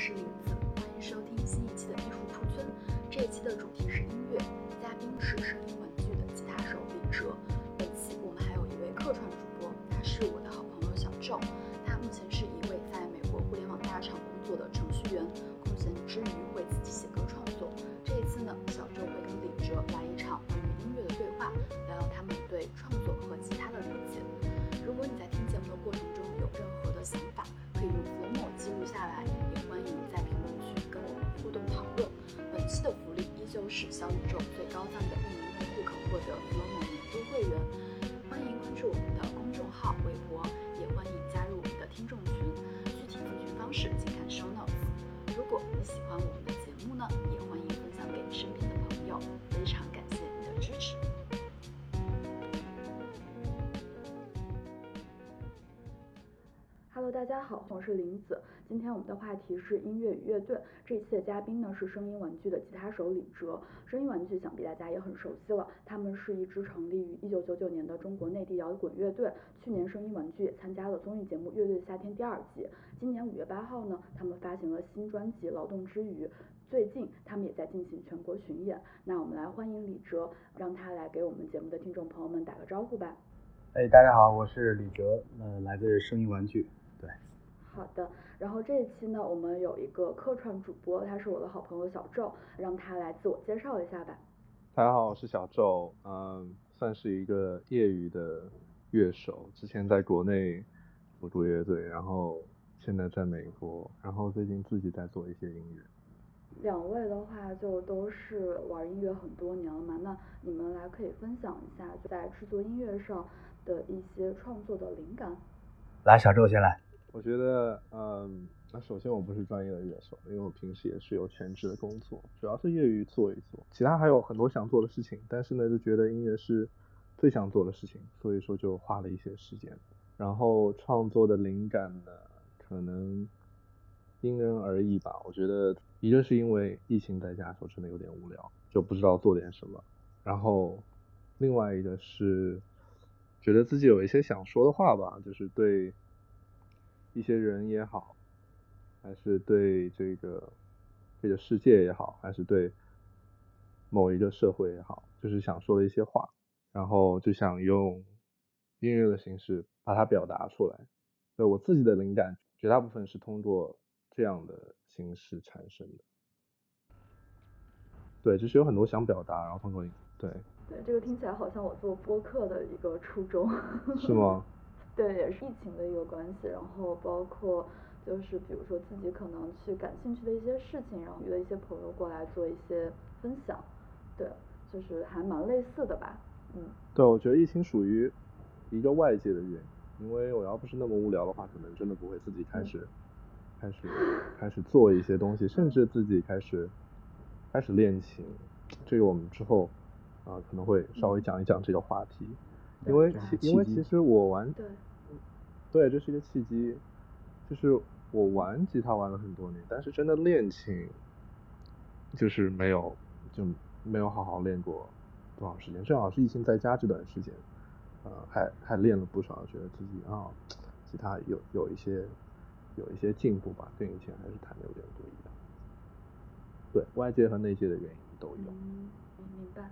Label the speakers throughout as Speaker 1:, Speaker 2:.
Speaker 1: 是林子，欢迎收听新一期的艺术出村。这一期的主题是音乐，嘉宾是声音小宇宙最高赞的一名用户可获得 Flomo 年度会员。欢迎关注我们的公众号、微博，也欢迎加入我们的听众群。具体咨询方式请看 show notes。如果你喜欢我们的节目呢，也欢迎分享给身边的朋友。非常感谢你的支持。Hello，大家好，我是林子。今天我们的话题是音乐与乐队。这一期的嘉宾呢是声音玩具的吉他手李哲。声音玩具想必大家也很熟悉了，他们是一支成立于一九九九年的中国内地摇滚乐队。去年声音玩具也参加了综艺节目《乐队的夏天》第二季。今年五月八号呢，他们发行了新专辑《劳动之余》。最近他们也在进行全国巡演。那我们来欢迎李哲，让他来给我们节目的听众朋友们打个招呼吧。
Speaker 2: 哎，大家好，我是李哲，呃，来自声音玩具。对，
Speaker 1: 好的。然后这一期呢，我们有一个客串主播，他是我的好朋友小周，让他来自我介绍一下吧。
Speaker 3: 大家好，我是小周，嗯，算是一个业余的乐手，之前在国内辅助乐队，然后现在在美国，然后最近自己在做一些音乐。
Speaker 1: 两位的话就都是玩音乐很多年了嘛，那你们来可以分享一下在制作音乐上的一些创作的灵感。
Speaker 2: 来，小周先来。
Speaker 3: 我觉得，嗯，那首先我不是专业的乐手，因为我平时也是有全职的工作，主要是业余做一做，其他还有很多想做的事情，但是呢，就觉得音乐是最想做的事情，所以说就花了一些时间。然后创作的灵感呢，可能因人而异吧。我觉得一个是因为疫情在家的时候真的有点无聊，就不知道做点什么。然后另外一个是觉得自己有一些想说的话吧，就是对。一些人也好，还是对这个这个世界也好，还是对某一个社会也好，就是想说的一些话，然后就想用音乐的形式把它表达出来。对我自己的灵感，绝大部分是通过这样的形式产生的。对，就是有很多想表达，然后通过对。
Speaker 1: 对，这个听起来好像我做播客的一个初衷。
Speaker 3: 是吗？
Speaker 1: 对，也是疫情的一个关系，然后包括就是比如说自己可能去感兴趣的一些事情，然后约一些朋友过来做一些分享，对，就是还蛮类似的吧，嗯。
Speaker 3: 对，我觉得疫情属于一个外界的原因，因为我要不是那么无聊的话，可能真的不会自己开始开始开始做一些东西，甚至自己开始开始练琴，这个我们之后啊可能会稍微讲一讲这个话题。因为其。因为其实我玩
Speaker 1: 对，
Speaker 3: 这是一个契机，就是我玩吉他玩了很多年，但是真的练琴，就是没有就没有好好练过多长时间，正好是疫情在家这段时间，呃，还还练了不少，觉得自己啊，吉他有有一些有一些进步吧，跟以前还是弹的有点不一样，对外界和内界的原因都有。
Speaker 1: 嗯，明白。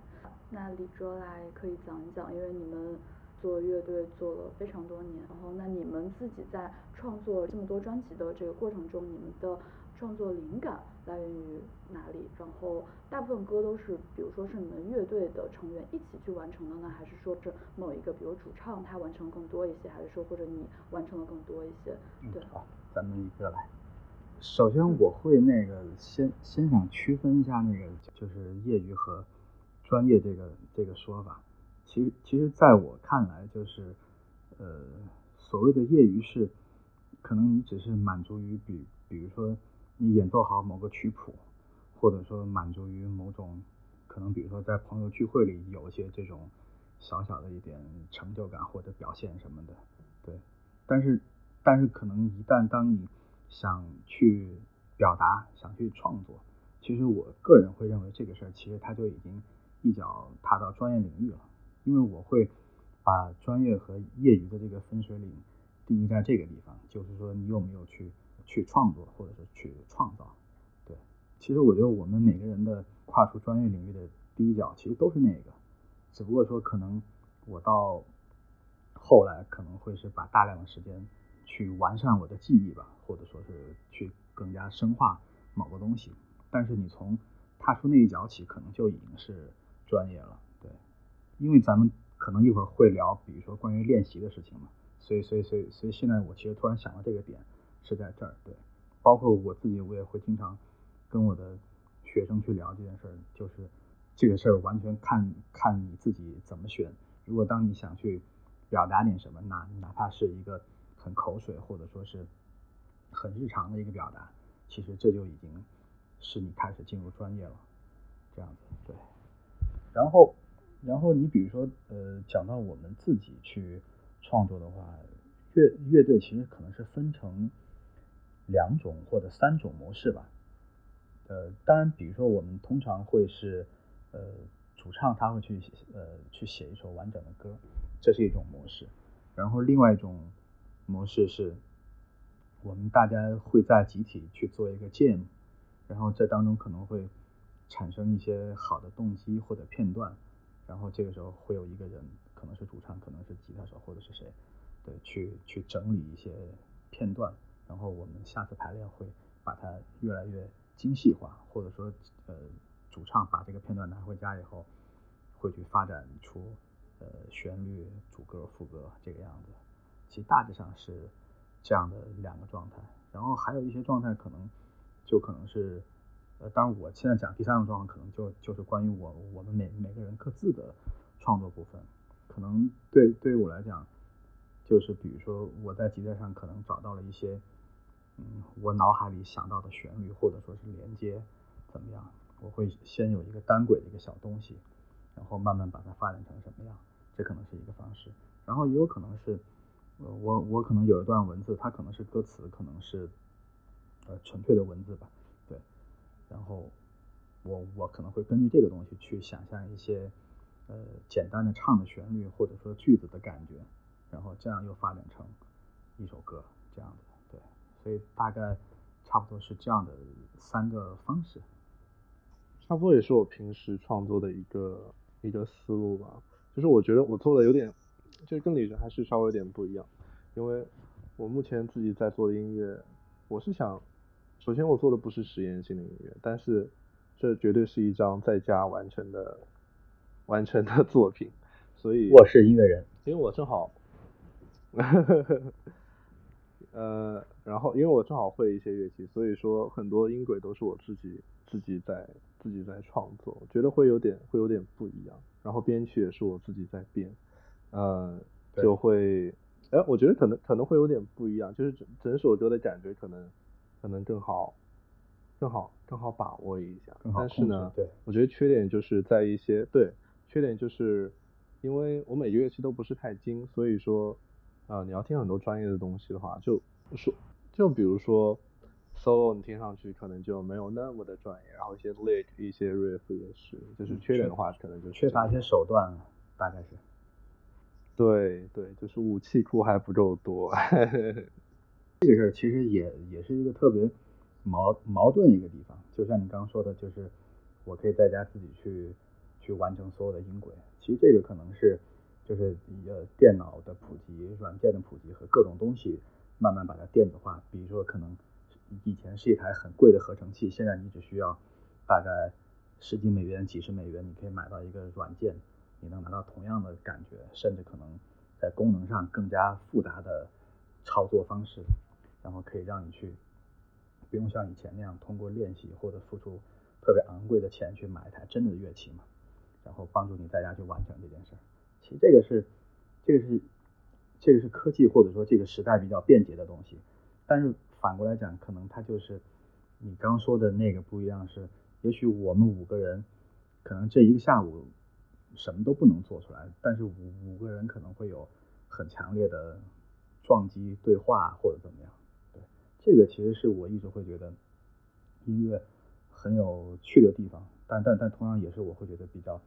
Speaker 1: 那李哲来可以讲一讲，因为你们做乐队做了非常多年，然后那你们自己在创作这么多专辑的这个过程中，你们的创作灵感来源于哪里？然后大部分歌都是，比如说是你们乐队的成员一起去完成的呢，还是说是某一个，比如主唱他完成更多一些，还是说或者你完成的更多一些？对，
Speaker 2: 好，咱们一个来。首先我会那个先先想区分一下那个就是业余和。专业这个这个说法，其实其实在我看来，就是呃所谓的业余是，可能你只是满足于比比如说你演奏好某个曲谱，或者说满足于某种可能比如说在朋友聚会里有一些这种小小的一点成就感或者表现什么的，对。但是但是可能一旦当你想去表达想去创作，其实我个人会认为这个事儿其实它就已经。一脚踏到专业领域了，因为我会把专业和业余的这个分水岭定义在这个地方，就是说你有没有去去创作或者是去创造。对，其实我觉得我们每个人的跨出专业领域的第一脚，其实都是那个，只不过说可能我到后来可能会是把大量的时间去完善我的技艺吧，或者说是去更加深化某个东西。但是你从踏出那一脚起，可能就已经是专业了。因为咱们可能一会儿会聊，比如说关于练习的事情嘛。所以，所以，所以，所以现在我其实突然想到这个点是在这儿。对，包括我自己，我也会经常跟我的学生去聊这件事儿，就是这个事儿完全看看你自己怎么选。如果当你想去表达点什么，哪哪怕是一个很口水或者说是很日常的一个表达，其实这就已经是你开始进入专业了。这样子，对。然后，然后你比如说，呃，讲到我们自己去创作的话，乐乐队其实可能是分成两种或者三种模式吧。呃，当然，比如说我们通常会是，呃，主唱他会去呃去写一首完整的歌，这是一种模式。然后另外一种模式是，我们大家会在集体去做一个 jam，然后这当中可能会产生一些好的动机或者片段，然后这个时候会有一个人，可能是主唱，可能是吉他手或者是谁，对，去去整理一些片段，然后我们下次排练会把它越来越精细化，或者说呃主唱把这个片段拿回家以后，会去发展出呃旋律、主歌、副歌这个样子，其实大致上是这样的两个状态，然后还有一些状态可能就可能是。呃，当然，我现在讲第三种状况，可能就就是关于我我们每每个人各自的创作部分，可能对对于我来讲，就是比如说我在吉他上可能找到了一些，嗯，我脑海里想到的旋律或者说是连接怎么样，我会先有一个单轨的一个小东西，然后慢慢把它发展成什么样，这可能是一个方式，然后也有可能是，我我可能有一段文字，它可能是歌词，可能是呃纯粹的文字吧。然后我我可能会根据这个东西去想象一些呃简单的唱的旋律或者说句子的感觉，然后这样又发展成一首歌这样的对，所以大概差不多是这样的三个方式，
Speaker 3: 差不多也是我平时创作的一个一个思路吧。就是我觉得我做的有点，就是跟李哲还是稍微有点不一样，因为我目前自己在做的音乐，我是想。首先，我做的不是实验性的音乐，但是这绝对是一张在家完成的完成的作品。所以
Speaker 2: 我是音乐人，
Speaker 3: 因为我正好，呃，然后因为我正好会一些乐器，所以说很多音轨都是我自己自己在自己在创作，我觉得会有点会有点不一样。然后编曲也是我自己在编，呃，就会，哎，我觉得可能可能会有点不一样，就是整整首歌的感觉可能。可能更好，更好，更好把握一下。但是呢，
Speaker 2: 对，
Speaker 3: 我觉得缺点就是在一些对，缺点就是因为我每个乐器都不是太精，所以说啊，你要听很多专业的东西的话，就说就比如说 solo，你听上去可能就没有那么的专业，然后一些 lick 一些 riff 也是，就是缺点的话，可能就是
Speaker 2: 缺乏一些手段，大概是。
Speaker 3: 对对，就是武器库还不够多。
Speaker 2: 这个事儿其实也也是一个特别矛矛盾一个地方，就像你刚刚说的，就是我可以在家自己去去完成所有的音轨。其实这个可能是就是呃电脑的普及、软件的普及和各种东西慢慢把它电子化。比如说可能以前是一台很贵的合成器，现在你只需要大概十几美元、几十美元，你可以买到一个软件，你能拿到同样的感觉，甚至可能在功能上更加复杂的操作方式。然后可以让你去，不用像以前那样通过练习或者付出特别昂贵的钱去买一台真的乐器嘛，然后帮助你在家去完成这件事。其实这个是，这个是，这个是科技或者说这个时代比较便捷的东西。但是反过来讲，可能它就是你刚说的那个不一样，是也许我们五个人可能这一个下午什么都不能做出来，但是五五个人可能会有很强烈的撞击对话或者怎么样。这个其实是我一直会觉得音乐很有趣的地方，但但但同样也是我会觉得比较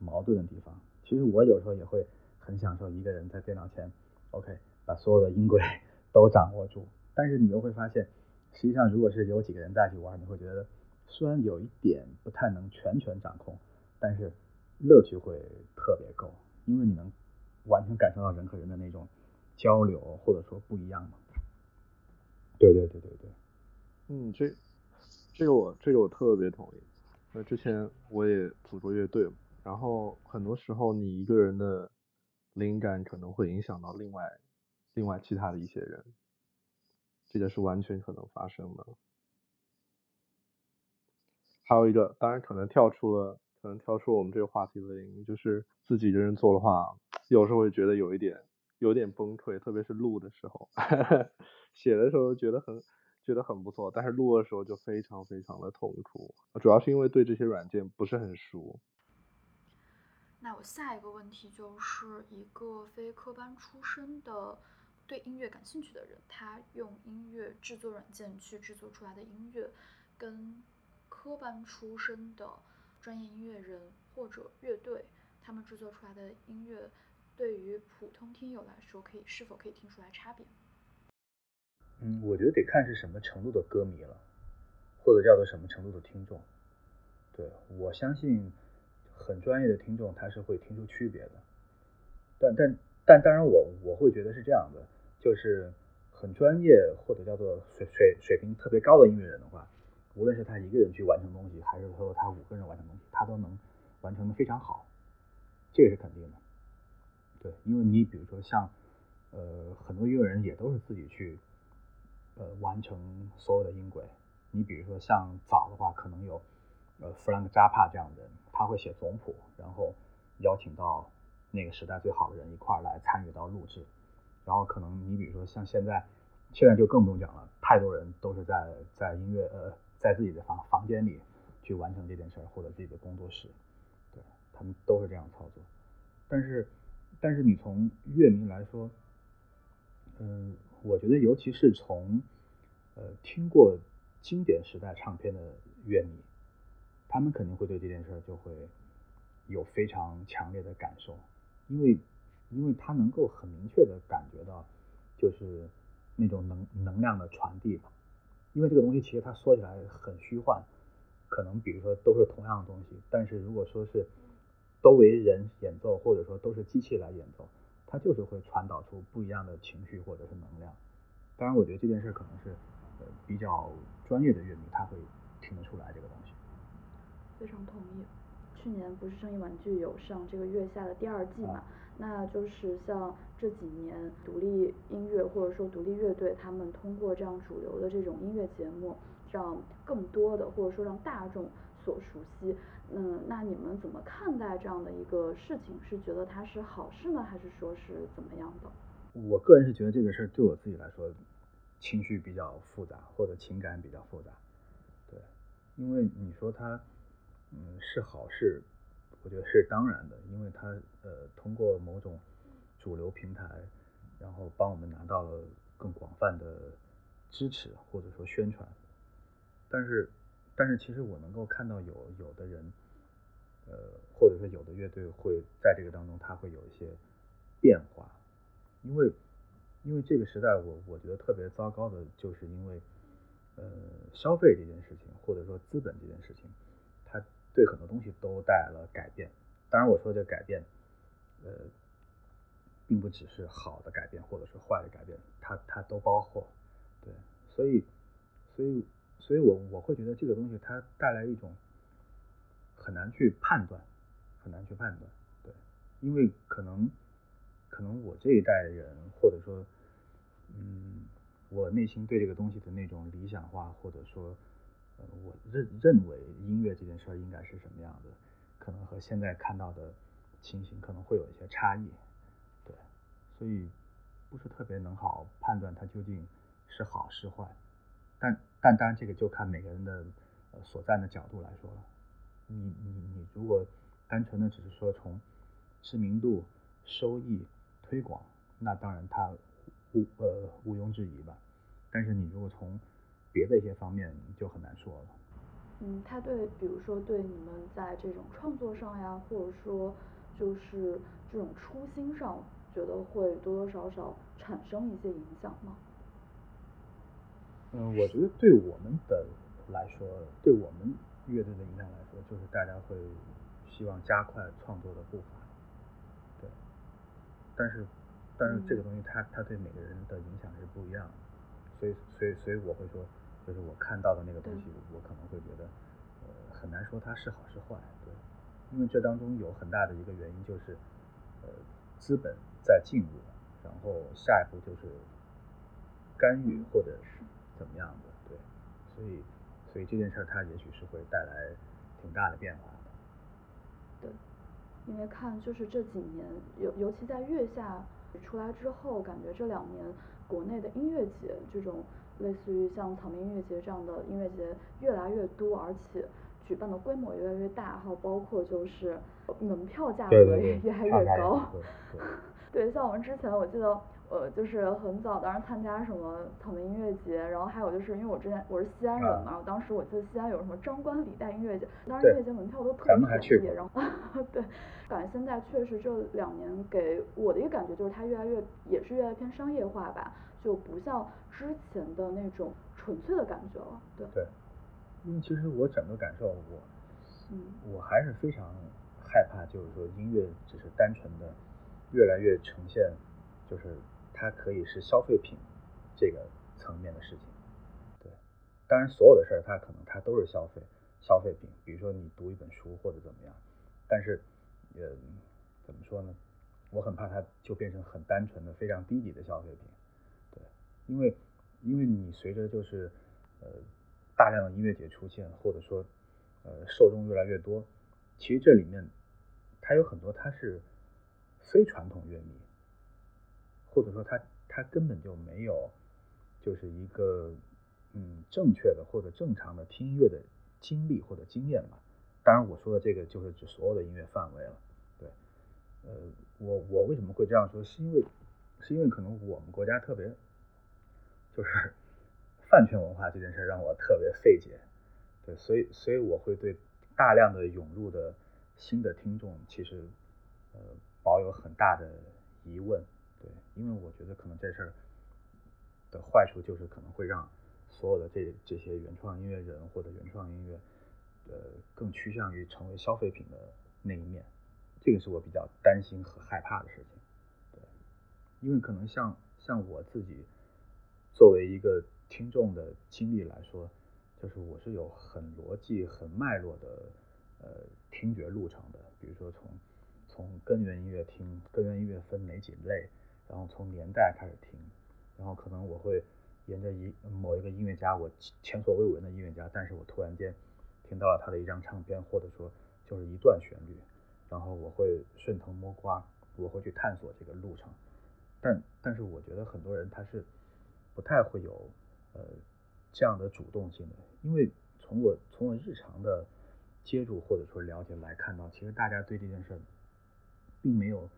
Speaker 2: 矛盾的地方。其实我有时候也会很享受一个人在电脑前，OK，把所有的音轨 都掌握住。但是你又会发现，实际上，如果是有几个人在一起玩，你会觉得虽然有一点不太能全权掌控，但是乐趣会特别够，因为你能完全感受到人和人的那种交流，或者说不一样嘛。对对对对对，
Speaker 3: 嗯，这这个我这个我特别同意。那之前我也组过乐队，然后很多时候你一个人的灵感可能会影响到另外另外其他的一些人，这个是完全可能发生的。还有一个，当然可能跳出了可能跳出我们这个话题的原因，就是自己一个人做的话，有时候会觉得有一点有点崩溃，特别是录的时候，写的时候觉得很。觉得很不错，但是录的时候就非常非常的痛苦，主要是因为对这些软件不是很熟。
Speaker 1: 那我下一个问题就是一个非科班出身的对音乐感兴趣的人，他用音乐制作软件去制作出来的音乐，跟科班出身的专业音乐人或者乐队他们制作出来的音乐，对于普通听友来说，可以是否可以听出来差别？
Speaker 2: 嗯，我觉得得看是什么程度的歌迷了，或者叫做什么程度的听众。对我相信，很专业的听众他是会听出区别的。但但但当然，我我会觉得是这样的，就是很专业或者叫做水水水平特别高的音乐人的话，无论是他一个人去完成东西，还是说他五个人完成东西，他都能完成的非常好，这个是肯定的。对，因为你比如说像呃很多音乐人也都是自己去。呃，完成所有的音轨。你比如说像早的话，可能有呃弗兰克扎帕这样的人，他会写总谱，然后邀请到那个时代最好的人一块儿来参与到录制。然后可能你比如说像现在，现在就更不用讲了，太多人都是在在音乐呃在自己的房房间里去完成这件事儿，或者自己的工作室，对他们都是这样操作。但是但是你从乐迷来说，嗯。我觉得，尤其是从呃听过经典时代唱片的乐迷，他们肯定会对这件事就会有非常强烈的感受，因为因为他能够很明确的感觉到，就是那种能能量的传递嘛。因为这个东西其实它说起来很虚幻，可能比如说都是同样的东西，但是如果说是都为人演奏，或者说都是机器来演奏。它就是会传导出不一样的情绪或者是能量。当然，我觉得这件事可能是呃比较专业的乐迷他会听得出来这个东西。
Speaker 1: 非常同意。去年不是声音玩具有上这个月下的第二季嘛？那就是像这几年独立音乐或者说独立乐队，他们通过这样主流的这种音乐节目，让更多的或者说让大众所熟悉。嗯，那你们怎么看待这样的一个事情？是觉得它是好事呢，还是说是怎么样的？
Speaker 2: 我个人是觉得这个事儿对我自己来说，情绪比较复杂，或者情感比较复杂。对，因为你说它，嗯，是好事，我觉得是当然的，因为它呃通过某种主流平台，然后帮我们拿到了更广泛的支持或者说宣传，但是。但是其实我能够看到有有的人，呃，或者说有的乐队会在这个当中，它会有一些变化，因为因为这个时代，我我觉得特别糟糕的，就是因为呃消费这件事情，或者说资本这件事情，它对很多东西都带来了改变。当然我说这改变，呃，并不只是好的改变，或者是坏的改变，它它都包括，对，所以所以。所以，我我会觉得这个东西它带来一种很难去判断，很难去判断，对，因为可能可能我这一代人，或者说，嗯，我内心对这个东西的那种理想化，或者说，呃，我认认为音乐这件事应该是什么样的，可能和现在看到的情形可能会有一些差异，对，所以不是特别能好判断它究竟是好是坏。但但当然，这个就看每个人的呃所站的角度来说了。你你你如果单纯的只是说从知名度、收益、推广，那当然它毋呃毋庸置疑吧。但是你如果从别的一些方面，就很难说了。
Speaker 1: 嗯，他对比如说对你们在这种创作上呀，或者说就是这种初心上，觉得会多多少少产生一些影响吗？
Speaker 2: 嗯，我觉得对我们的来说，对我们乐队的影响来说，就是大家会希望加快创作的步伐，对。但是，但是这个东西它它对每个人的影响是不一样的，所以所以所以我会说，就是我看到的那个东西，我可能会觉得，呃，很难说它是好是坏，对。因为这当中有很大的一个原因就是，呃，资本在进入，然后下一步就是干预或者是怎么样的，对，所以所以这件事儿它也许是会带来挺大的变化的。
Speaker 1: 对，因为看就是这几年，尤尤其在月下出来之后，感觉这两年国内的音乐节这种类似于像草莓音乐节这样的音乐节越来越多，而且。举办的规模越来越大，还有包括就是门票价格也越来越高。对，像我们之前我记得，呃，就是很早当时参加什么草莓音乐节，然后还有就是因为我之前我是西安人嘛，然后当时我记得西安有什么张冠李戴音乐节，当时音乐节门票都特别便宜，然后 对，感觉现在确实这两年给我的一个感觉就是它越来越也是越来越偏商业化吧，就不像之前的那种纯粹的感觉了，对。
Speaker 2: 对。因为其实我整个感受，我，我还是非常害怕，就是说音乐只是单纯的越来越呈现，就是它可以是消费品这个层面的事情。对，当然所有的事儿它可能它都是消费消费品，比如说你读一本书或者怎么样，但是，呃，怎么说呢？我很怕它就变成很单纯的非常低级的消费品。对，因为因为你随着就是呃。大量的音乐节出现，或者说，呃，受众越来越多，其实这里面，它有很多它是非传统乐迷，或者说他他根本就没有，就是一个嗯正确的或者正常的听音乐的经历或者经验吧。当然我说的这个就是指所有的音乐范围了。对，呃，我我为什么会这样说？是因为是因为可能我们国家特别就是。饭圈文化这件事让我特别费解，对，所以所以我会对大量的涌入的新的听众，其实呃保有很大的疑问，因为我觉得可能这事儿的坏处就是可能会让所有的这这些原创音乐人或者原创音乐呃更趋向于成为消费品的那一面，这个是我比较担心和害怕的事情，对，因为可能像像我自己作为一个。听众的经历来说，就是我是有很逻辑、很脉络的呃听觉路程的。比如说从从根源音乐听，根源音乐分哪几类，然后从年代开始听，然后可能我会沿着一某一个音乐家我前所未闻的音乐家，但是我突然间听到了他的一张唱片，或者说就是一段旋律，然后我会顺藤摸瓜，我会去探索这个路程。但但是我觉得很多人他是不太会有。呃，这样的主动性的，因为从我从我日常的接触或者说了解来看到，其实大家对这件事并没有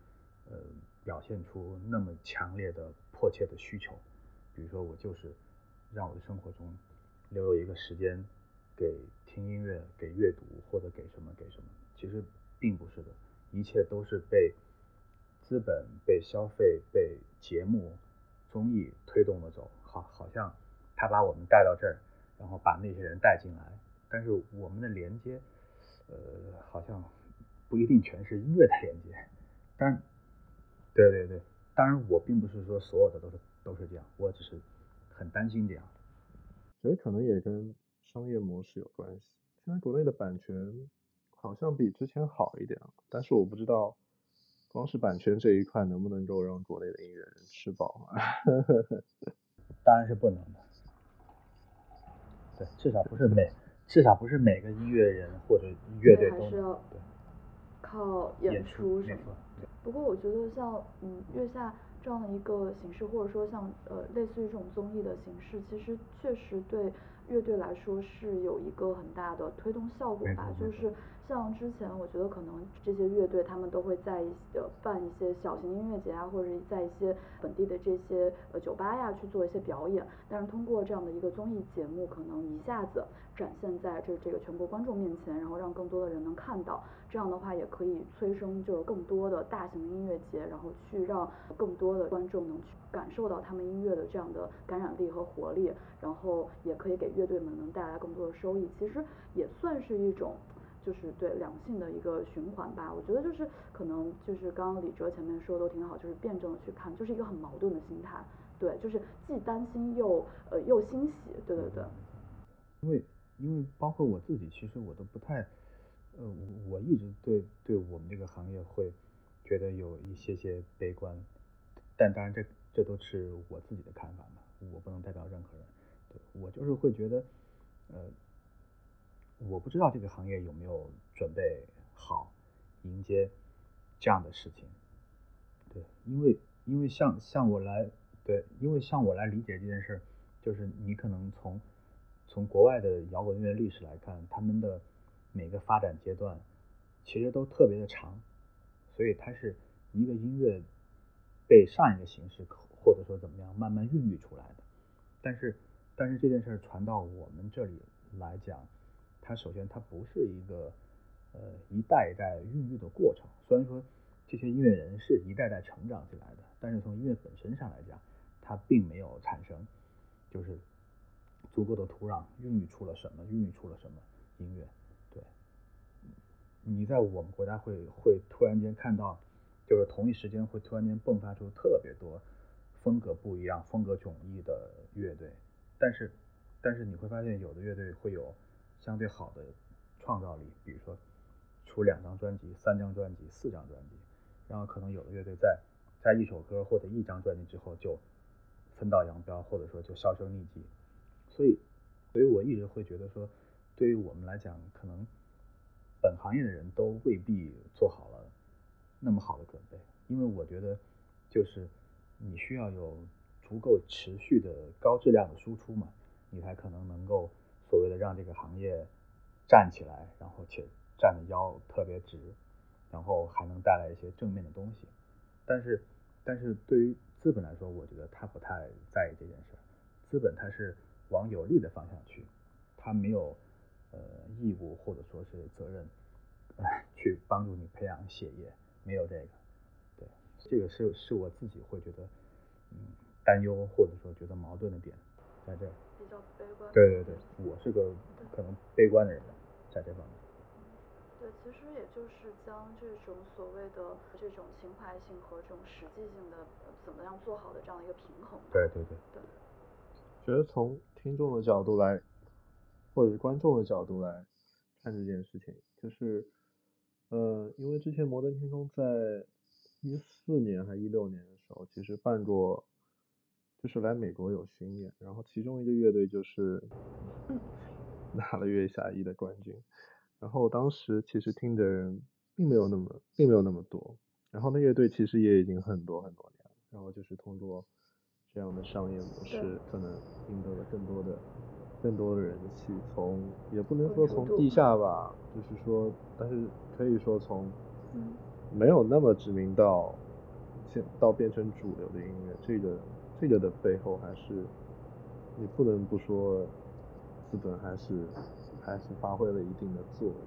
Speaker 2: 呃表现出那么强烈的迫切的需求。比如说，我就是让我的生活中留有一个时间给听音乐、给阅读或者给什么给什么，其实并不是的，一切都是被资本、被消费、被节目、综艺推动的走，好，好像。他把我们带到这儿，然后把那些人带进来，但是我们的连接，呃，好像不一定全是音乐的连接。但，对对对，当然我并不是说所有的都是都是这样，我只是很担心这样。
Speaker 3: 所以可能也跟商业模式有关系。现在国内的版权好像比之前好一点了，但是我不知道，光是版权这一块能不能够让国内的音乐人吃饱？
Speaker 2: 当然是不能的。对至少不是每，至少不是每个音乐人或者乐队都
Speaker 1: 要靠演出什么。不过我觉得像嗯月下这样的一个形式，或者说像呃类似于这种综艺的形式，其实确实对乐队来说是有一个很大的推动效果吧。就是像之前我觉得可能这些乐队他们都会在一呃办一些小型音乐节啊，或者在一些本地的这些呃酒吧呀去做一些表演，但是通过这样的一个综艺节目，可能一下子展现在这这个全国观众面前，然后让更多的人能看到，这样的话也可以催生就是更多的大型的音乐节，然后去让更多的观众能去感受到他们音乐的这样的感染力和活力，然后也可以给乐队们能带来更多的收益，其实也算是一种。就是对良性的一个循环吧，我觉得就是可能就是刚刚李哲前面说的都挺好，就是辩证的去看，就是一个很矛盾的心态，对，就是既担心又呃又欣喜，对对对。
Speaker 2: 因为因为包括我自己，其实我都不太，呃，我一直对对我们这个行业会觉得有一些些悲观，但当然这这都是我自己的看法嘛，我不能代表任何人，对我就是会觉得，呃。我不知道这个行业有没有准备好迎接这样的事情，对，因为因为像像我来对，因为像我来理解这件事，就是你可能从从国外的摇滚乐历史来看，他们的每个发展阶段其实都特别的长，所以它是一个音乐被上一个形式或者说怎么样慢慢孕育出来的，但是但是这件事传到我们这里来讲。它首先，它不是一个呃一代一代孕育的过程。虽然说这些音乐人是一代代成长起来的，但是从音乐本身上来讲，它并没有产生就是足够的土壤孕育出了什么，孕育出了什么音乐。对，你在我们国家会会突然间看到，就是同一时间会突然间迸发出特别多风格不一样、风格迥异的乐队，但是但是你会发现，有的乐队会有。相对好的创造力，比如说出两张专辑、三张专辑、四张专辑，然后可能有的乐队在在一首歌或者一张专辑之后就分道扬镳，或者说就销声匿迹。所以，所以我一直会觉得说，对于我们来讲，可能本行业的人都未必做好了那么好的准备，因为我觉得就是你需要有足够持续的高质量的输出嘛，你才可能能够。所谓的让这个行业站起来，然后且站的腰特别直，然后还能带来一些正面的东西。但是，但是对于资本来说，我觉得他不太在意这件事。资本它是往有利的方向去，他没有呃义务或者说是责任去帮助你培养血液，没有这个。对，这个是是我自己会觉得嗯担忧或者说觉得矛盾的点在这儿。
Speaker 1: 比较悲观。
Speaker 2: 对对对，我是个可能悲观的人，在这方面。
Speaker 1: 对，其实也就是将这种所谓的这种情怀性和这种实际性的怎么样做好的这样的一个平衡。
Speaker 2: 对对对。
Speaker 1: 对。
Speaker 3: 觉得从听众的角度来，或者是观众的角度来看这件事情，就是，呃，因为之前摩登天空在一四年还一六年的时候，其实办过。就是来美国有巡演，然后其中一个乐队就是 拿了月下一的冠军，然后当时其实听的人并没有那么并没有那么多，然后那乐队其实也已经很多很多年了，然后就是通过这样的商业模式，可能赢得了更多的更多的人气，从也不能说从地下吧，就是说，但是可以说从没有那么知名到现到变成主流的音乐这个。这个的背后还是，你不能不说，资本还是还是发挥了一定的作用。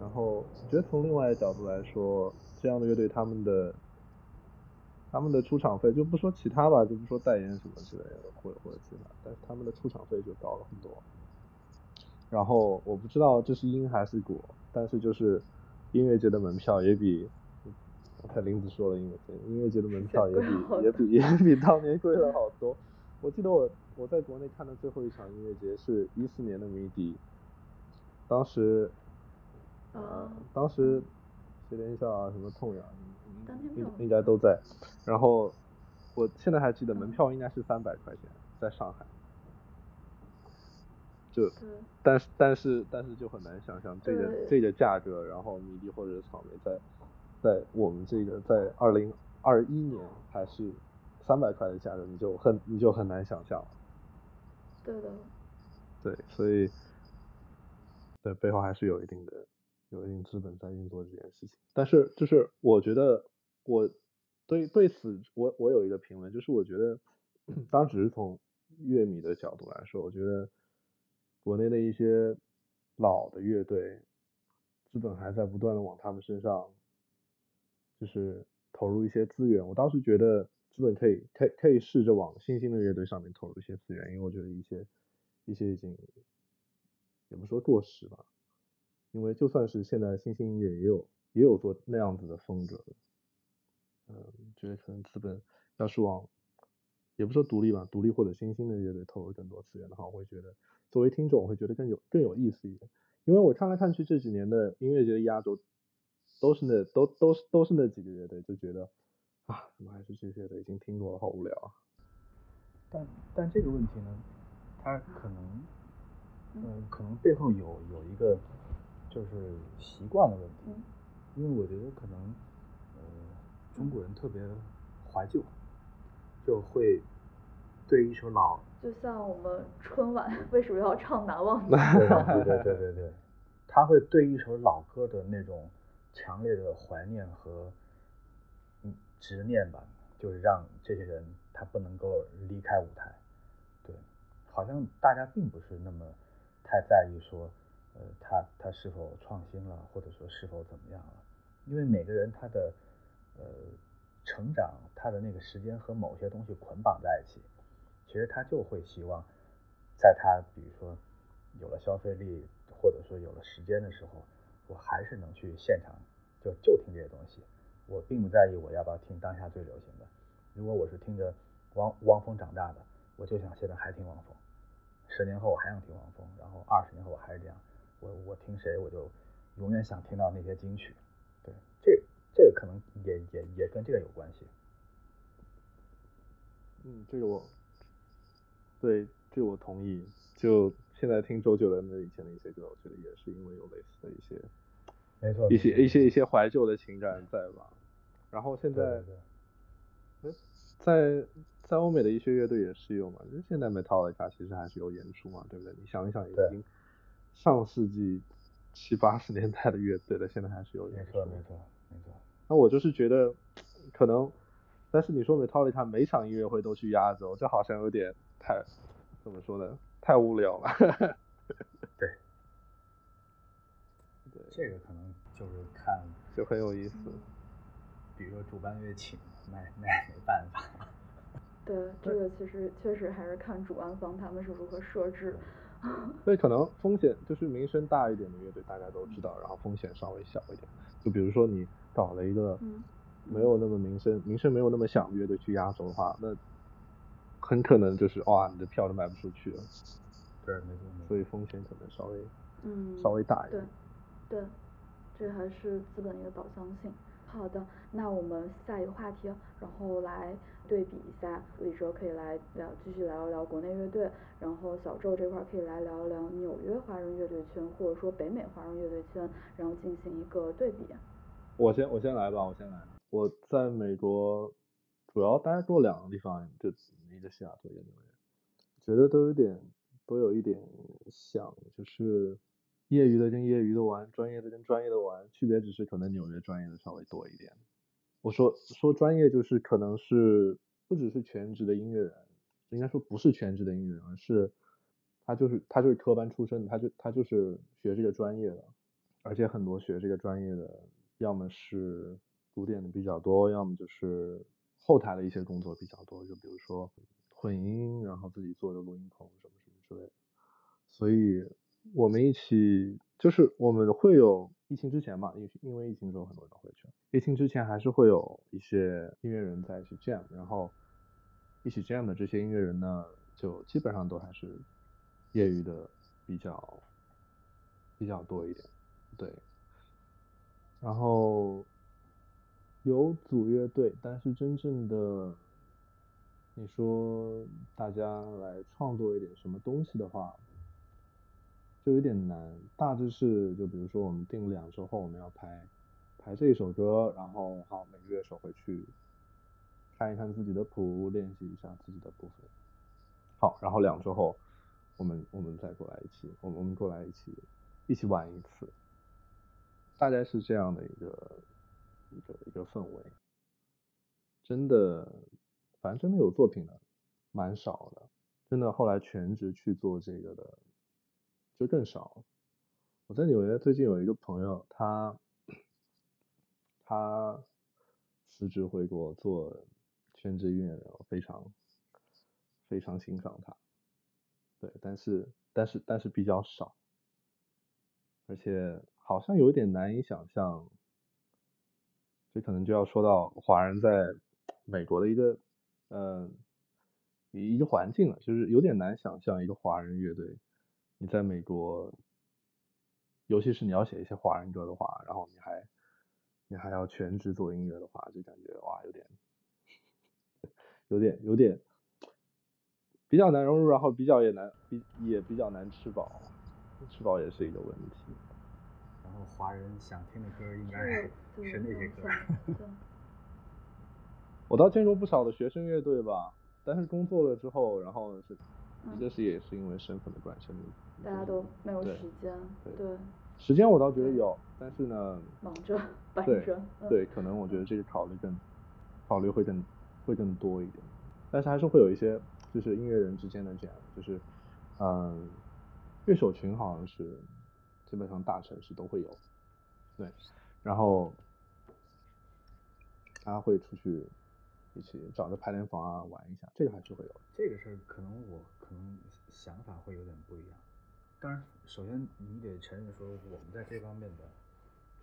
Speaker 3: 然后，我觉得从另外一个角度来说，这样的乐队他们的他们的出场费就不说其他吧，就不说代言什么之类的，或者或者其他，但是他们的出场费就高了很多。然后我不知道这是因还是果，但是就是音乐节的门票也比。刚才林子说了，音乐节音乐节的门票也比也比也比当年贵了好多。我记得我我在国内看的最后一场音乐节是一四年的迷笛，当时，呃，当时谢天笑啊，什么痛痒，应应该都在。然后我现在还记得门票应该是三百块钱，在上海。就，但是但是但是就很难想象这个这个价格，然后迷笛或者是草莓在。在我们这个在二零二一年还是三百块的价格，你就很你就很难想象。
Speaker 1: 对的。
Speaker 3: 对，所以，对背后还是有一定的有一定资本在运作这件事情。但是就是我觉得我对对此我我有一个评论，就是我觉得 当只是从乐迷的角度来说，我觉得国内的一些老的乐队，资本还在不断的往他们身上就是投入一些资源。我倒是觉得资本可以可以可以试着往新兴的乐队上面投入一些资源，因为我觉得一些一些已经也不说过时吧，因为就算是现在新兴音乐也有也有做那样子的风格。嗯，觉得可能资本要是往，也不说独立吧，独立或者新兴的乐队投入更多资源的话，我会觉得作为听众，我会觉得更有更有意思一点。因为我看来看去这几年的音乐节的压轴，都是那都都是都是那几个乐队，就觉得啊，怎么还是这些乐队已经听过了，好无聊啊。
Speaker 2: 但但这个问题呢，它可能，嗯，可能背后有有一个就是习惯的问题，因为我觉得可能，呃，中国人特别怀旧，就会对一首老，
Speaker 1: 就像我们春晚为什么要唱《难忘
Speaker 2: 对对对对对对，他会对一首老歌的那种强烈的怀念和执念吧，就是让这些人他不能够离开舞台。对，好像大家并不是那么太在意说，呃，他他是否创新了，或者说是否怎么样了，因为每个人他的呃成长，他的那个时间和某些东西捆绑在一起，其实他就会希望，在他比如说有了消费力，或者说有了时间的时候，我还是能去现场就就听这些东西，我并不在意我要不要听当下最流行的。如果我是听着汪汪峰长大的，我就想现在还听汪峰，十年后我还想听汪峰，然后二十年后我还是这样，我我听谁我就永远想听到那些金曲。对，这这个可能也也也跟这个有关系。
Speaker 3: 嗯，这个我，对，这我同意。就现在听周杰伦的以前的一些歌，我觉得也是因为有类似的一些，
Speaker 2: 没错，
Speaker 3: 一些一些一些怀旧的情感在吧。然后现在，
Speaker 2: 对
Speaker 3: 在在欧美的一些乐队也是有嘛，就是现在 Metallica 其实还是有演出嘛，对不对？你想一想，已经上世纪七八十年代的乐队了，现在还是有演出。
Speaker 2: 没错，没错，没错。
Speaker 3: 那我就是觉得，可能，但是你说 Metallica 每场音乐会都去压轴，这好像有点太，怎么说呢？太无聊了。
Speaker 2: 这个可能就是看，
Speaker 3: 就很有意思。
Speaker 2: 比如说主办乐请，那那也没办法。
Speaker 1: 对，这个其实确实还是看主办方他们是如何设置。
Speaker 3: 所以可能风险就是名声大一点的乐队大家都知道，然后风险稍微小一点。就比如说你找了一个没有那么名声、名声没有那么响的乐队去压轴的话，那很可能就是哇，你的票都卖不出去了。
Speaker 2: 对，没错。
Speaker 3: 所以风险可能稍微
Speaker 1: 嗯
Speaker 3: 稍微大一
Speaker 1: 对
Speaker 3: 点。
Speaker 1: 对，这还是资本的一个导向性。好的，那我们下一个话题，然后来对比一下，李哲可以来聊，继续聊一聊国内乐队，然后小周这块可以来聊一聊纽约华人乐队圈，或者说北美华人乐队圈，然后进行一个对比。
Speaker 3: 我先我先来吧，我先来。我在美国主要待过两个地方，就一个西雅图，一个纽约，觉得都有点都有一点像，就是业余的跟业余的玩，专业的跟专业的玩，区别只是可能纽约专业的稍微多一点。我说说专业就是可能是不只是全职的音乐人，应该说不是全职的音乐人，而是他就是他就是科班出身的，他就他就是学这个专业的，而且很多学这个专业的，要么是古典的比较多，要么就是后台的一些工作比较多，就比如说混音，然后自己做的录音棚什么什么之类的。所以我们一起就是我们会有疫情之前嘛，因因为疫情之后很多人回去了，疫情之前还是会有一些音乐人在一起 jam，然后一起 jam 的这些音乐人呢，就基本上都还是业余的比较比较多一点，对。然后有组乐队，但是真正的你说大家来创作一点什么东西的话，就有点难。大致是就比如说我们定两周后我们要排排这一首歌，然后好每个乐手回去看一看自己的谱，练习一下自己的部分。好，然后两周后我们我们再过来一起，我们我们过来一起一起玩一次。大概是这样的一个一个一个氛围。真的，反正真的有作品的蛮少的，真的后来全职去做这个的就更少。我在纽约最近有一个朋友，他他辞职回国做全职音乐人，我非常非常欣赏他。对，但是但是但是比较少，而且好像有点难以想象，这可能就要说到华人在美国的一个嗯一个环境了，就是有点难想象一个华人乐队你在美国。尤其是你要写一些华人歌的话，然后你还你还要全职做音乐的话，就感觉哇，有点 有点有点比较难融入，然后比较也难比也比较难吃饱，吃饱也是一个问题。
Speaker 2: 然后华人想听的歌应该是那些歌。
Speaker 3: 我倒见过不少的学生乐队吧，但是工作了之后，然后是一个是也是因为身份的关系，
Speaker 1: 大家都没有时间，对。
Speaker 3: 时间我倒觉得有，但是呢，
Speaker 1: 忙着，搬
Speaker 3: 着，对，可能我觉得这个考虑更，考虑会更会更多一点，但是还是会有一些就是音乐人之间的这样，就是嗯，乐手群好像是基本上大城市都会有，对，然后他会出去一起找个排练房啊玩一下，这个还是会有。
Speaker 2: 这个事儿可能我可能想法会有点不一样。当然，首先你得承认说，我们在这方面的，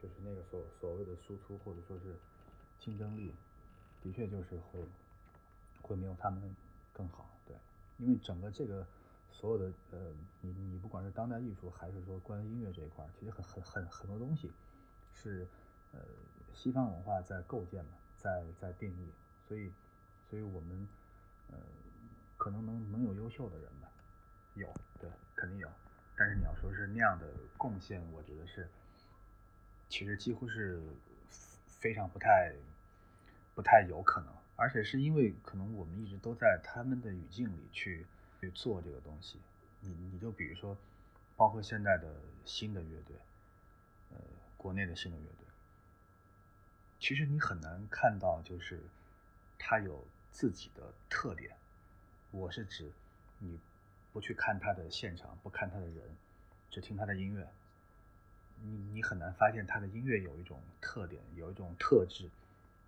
Speaker 2: 就是那个所所谓的输出或者说是竞争力，的确就是会会没有他们更好，对，因为整个这个所有的呃，你你不管是当代艺术还是说关于音乐这一块，其实很很很很多东西是呃西方文化在构建嘛，在在定义，所以所以我们呃可能能能有优秀的人吧，有，对，肯定有。但是你要说是那样的贡献，我觉得是，其实几乎是非常不太不太有可能，而且是因为可能我们一直都在他们的语境里去去做这个东西。你你就比如说，包括现在的新的乐队，呃，国内的新的乐队，其实你很难看到就是他有自己的特点。我是指你。不去看他的现场，不看他的人，只听他的音乐，你你很难发现他的音乐有一种特点，有一种特质，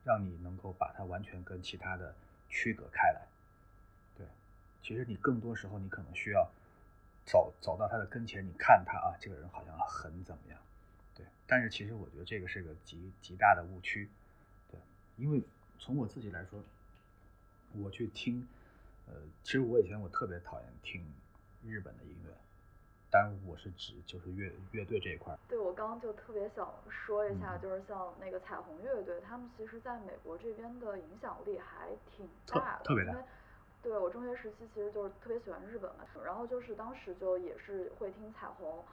Speaker 2: 让你能够把它完全跟其他的区隔开来。对，其实你更多时候你可能需要走走到他的跟前，你看他啊，这个人好像很怎么样。对，但是其实我觉得这个是个极极大的误区。对，因为从我自己来说，我去听。呃，其实我以前我特别讨厌听日本的音乐，当然我是指就是乐乐队这一块。
Speaker 1: 对，我刚刚就特别想说一下，就是像那个彩虹乐队，他们其实在美国这边的影响力还挺大的，
Speaker 2: 特别大。
Speaker 1: 对我中学时期其实就是特别喜欢日本嘛，然后就是当时就也是会听彩虹。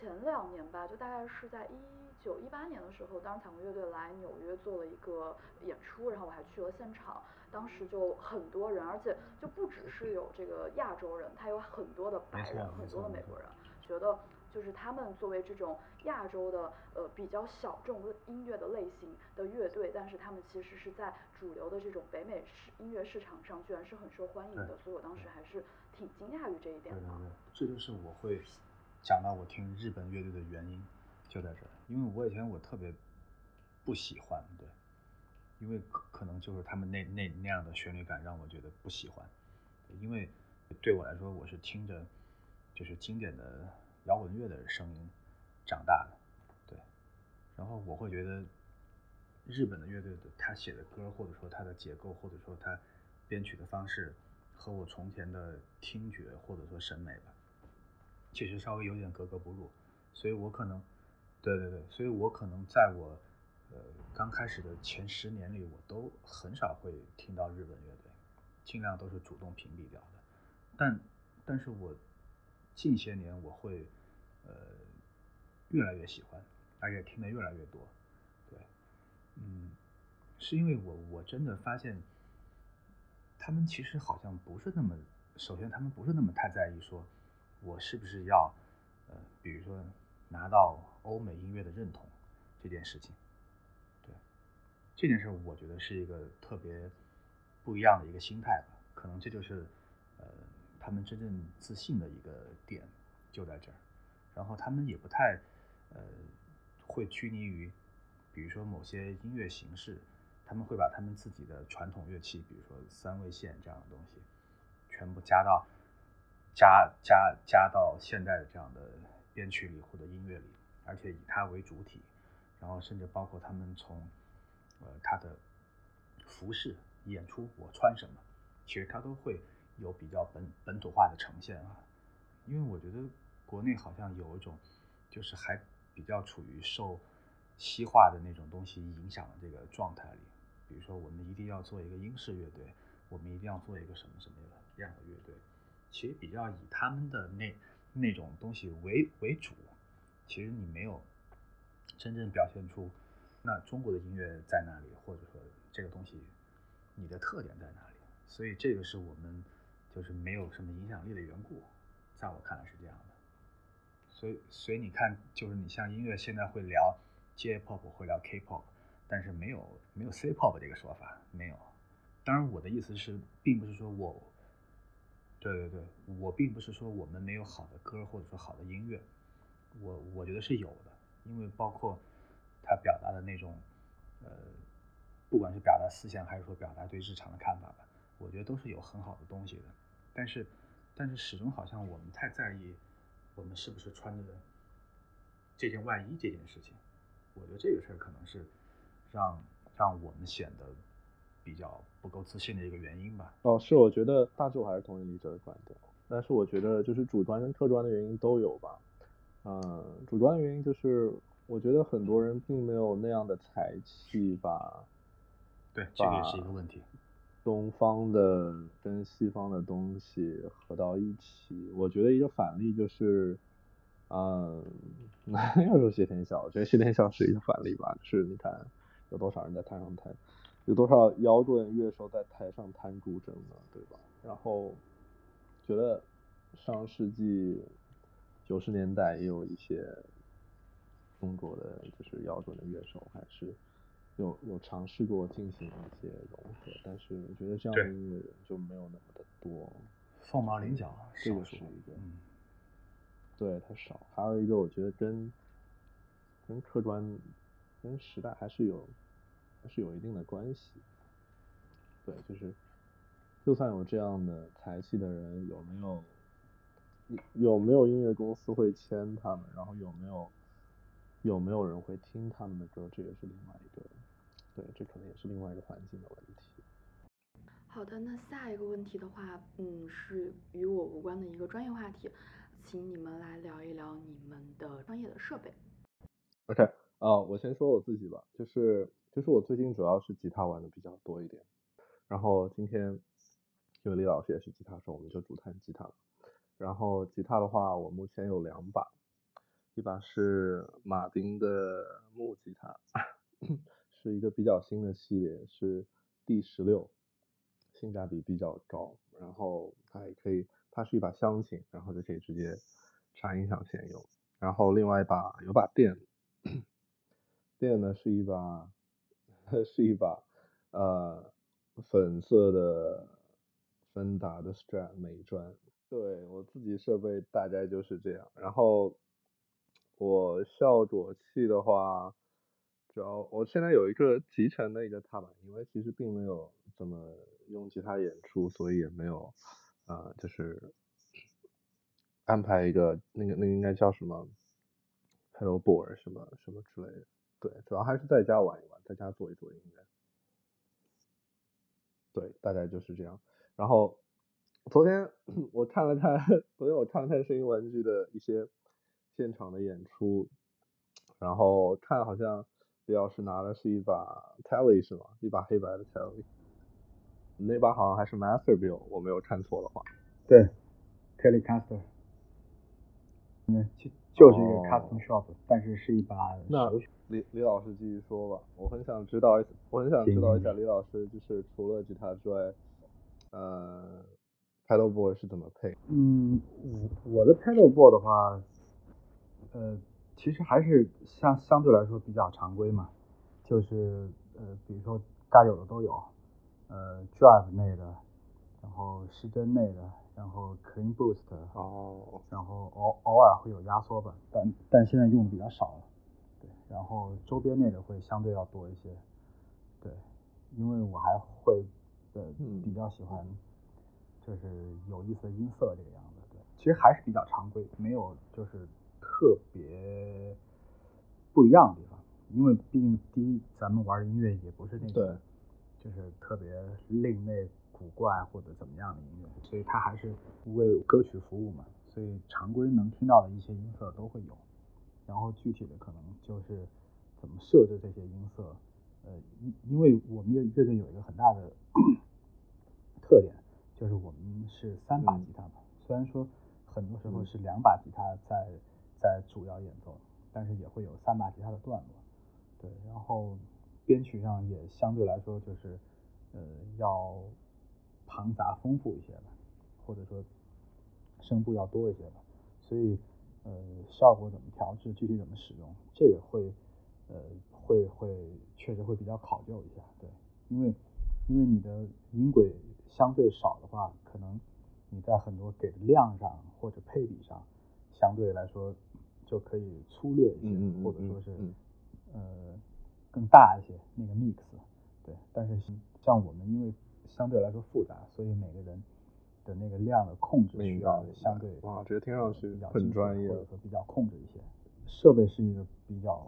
Speaker 1: 前两年吧，就大概是在一九一八年的时候，当时彩虹乐队来纽约做了一个演出，然后我还去了现场。当时就很多人，而且就不只是有这个亚洲人，他有很多的白人，很多的美国人，觉得就是他们作为这种亚洲的呃比较小众音乐的类型的乐队，但是他们其实是在主流的这种北美市音乐市场上居然是很受欢迎的，所以我当时还是挺惊讶于这一点的。
Speaker 2: 对对对，这就是我会。讲到我听日本乐队的原因就在这儿，因为我以前我特别不喜欢，对，因为可可能就是他们那那那样的旋律感让我觉得不喜欢，因为对我来说我是听着就是经典的摇滚乐的声音长大的，对，然后我会觉得日本的乐队的他写的歌或者说他的结构或者说他编曲的方式和我从前的听觉或者说审美吧。其实稍微有点格格不入，所以我可能，对对对，所以我可能在我，刚开始的前十年里，我都很少会听到日本乐队，尽量都是主动屏蔽掉的。但，但是我近些年我会，呃，越来越喜欢，而且听的越来越多。对，嗯，是因为我我真的发现，他们其实好像不是那么，首先他们不是那么太在意说。我是不是要，呃，比如说拿到欧美音乐的认同，这件事情。这件事我觉得是一个特别不一样的一个心态吧，可能这就是呃他们真正自信的一个点就在这儿。然后他们也不太呃会拘泥于，比如说某些音乐形式，他们会把他们自己的传统乐器，比如说三味线这样的东西，全部加到加加加到现在的这样的编曲里或者音乐里，而且以它为主体，然后甚至包括他们从呃他的服饰演出我穿什么，其实他都会有比较本本土化的呈现啊，因为我觉得。国内好像有一种，就是还比较处于受西化的那种东西影响的这个状态里。比如说，我们一定要做一个英式乐队，我们一定要做一个什么什么样的乐队，其实比较以他们的那那种东西为为主。其实你没有真正表现出那中国的音乐在哪里，或者说这个东西你的特点在哪里。所以这个是我们就是没有什么影响力的缘故，在我看来是这样的。所以，所以你看，就是你像音乐现在会聊 J-pop，会聊 K-pop，但是没有没有 C-pop 这个说法，没有。当然，我的意思是，并不是说我，对对对，我并不是说我们没有好的歌或者说好的音乐，我我觉得是有的，因为包括他表达的那种，呃，不管是表达思想还是说表达对日常的看法吧，我觉得都是有很好的东西的。但是，但是始终好像我们太在意。我们是不是穿着这件外衣这件事情，我觉得这个事儿可能是让让我们显得比较不够自信的一个原因吧。
Speaker 3: 哦，是，我觉得大致我还是同意李哲的观点，但是我觉得就是主观跟客观的原因都有吧。嗯，主观的原因就是我觉得很多人并没有那样的才气吧，
Speaker 2: 对，这个也是一个问题。
Speaker 3: 东方的跟西方的东西合到一起，我觉得一个反例就是，嗯，要说谢天笑，我觉得谢天笑是一个反例吧，就是你看有多少人在台上弹，有多少摇滚乐手在台上弹古筝呢，对吧？然后觉得上世纪九十年代也有一些中国的就是摇滚的乐手还是。有有尝试过进行一些融合，但是我觉得这样的音乐人就没有那么的多，
Speaker 2: 凤毛麟角，
Speaker 3: 这个是一个，对，太少。还有一个，我觉得跟跟客观、跟时代还是有还是有一定的关系。对，就是就算有这样的才气的人，有没有有没有音乐公司会签他们？然后有没有有没有人会听他们的歌？这也是另外一个。对，这可能也是另外一个环境的问题。
Speaker 1: 好的，那下一个问题的话，嗯，是与我无关的一个专业话题，请你们来聊一聊你们的专业的设备。
Speaker 3: OK，啊，我先说我自己吧，就是就是我最近主要是吉他玩的比较多一点，然后今天因为李老师也是吉他手，我们就主弹吉他。然后吉他的话，我目前有两把，一把是马丁的木吉他。是一个比较新的系列，是第十六，性价比比较高，然后它也可以，它是一把箱琴，然后就可以直接插音响线用。然后另外一把有把电，电呢是一把 是一把呃粉色的芬达的 Strat 美专，对我自己设备大概就是这样。然后我效果器的话。主要我现在有一个集成的一个踏板，因为其实并没有怎么用吉他演出，所以也没有啊，就是安排一个那个那个应该叫什么 pedal board 什么什么之类的。对，主要还是在家玩一玩，在家做一做音乐。对，大概就是这样。然后昨天 我看了看，昨天我看了看声音玩具的一些现场的演出，然后看好像。李老师拿的是一把 Tele 是吗？一把黑白的 Tele，那把好像还是 Master Bill，我没有看错的话。
Speaker 2: 对，Telecaster，嗯，就就是一个 Custom Shop，但是是一把。
Speaker 3: 那李李老师继续说吧，我很想知道，我很想知道一下李老师就是除了吉他之外，呃 Paddleboard 是怎么配？
Speaker 2: 嗯，我我的 Paddleboard 的话，呃。其实还是相相对来说比较常规嘛，就是呃，比如说该有的都有，呃，drive 内的，然后失真内的，然后 clean boost，
Speaker 3: 哦，
Speaker 2: 然后偶偶尔会有压缩吧，但但现在用的比较少了，对，然后周边内的会相对要多一些，对，因为我还会呃
Speaker 3: 嗯
Speaker 2: 比较喜欢就是有意思的音色这个样子，对，其实还是比较常规，没有就是特别不一样的地方，因为毕竟第一咱们玩的音乐也不是那种就是特别另类古怪或者怎么样的音乐，所以它还是为歌曲服务嘛，所以常规能听到的一些音色都会有，然后具体的可能就是怎么设置这些音色，呃，因因为我们乐乐队有一个很大的 特点，就是我们是三把吉他嘛，虽然说很多时候
Speaker 3: 嗯。
Speaker 2: 是两把吉他在在主要演奏，但是也会有三把吉他的段落，对，然后编曲上也相对来说就是呃要庞杂丰富一些吧，或者说声部要多一些吧，所以呃效果怎么调制，具体怎么使用，这个会呃会会确实会比较考究一下，对，因为因为你的音轨相对少的话，可能你在很多给的量上或者配比上，相对来说就可以粗略一些，或者说是、
Speaker 3: 嗯
Speaker 2: 呃更大一些那个 mix，对，但是像我们因为相对来说复杂，所以每个人的那个量的控制需要相对
Speaker 3: 哇这个听上去
Speaker 2: 比较
Speaker 3: 很专业
Speaker 2: 或者说比较控制一些。设备是一个比较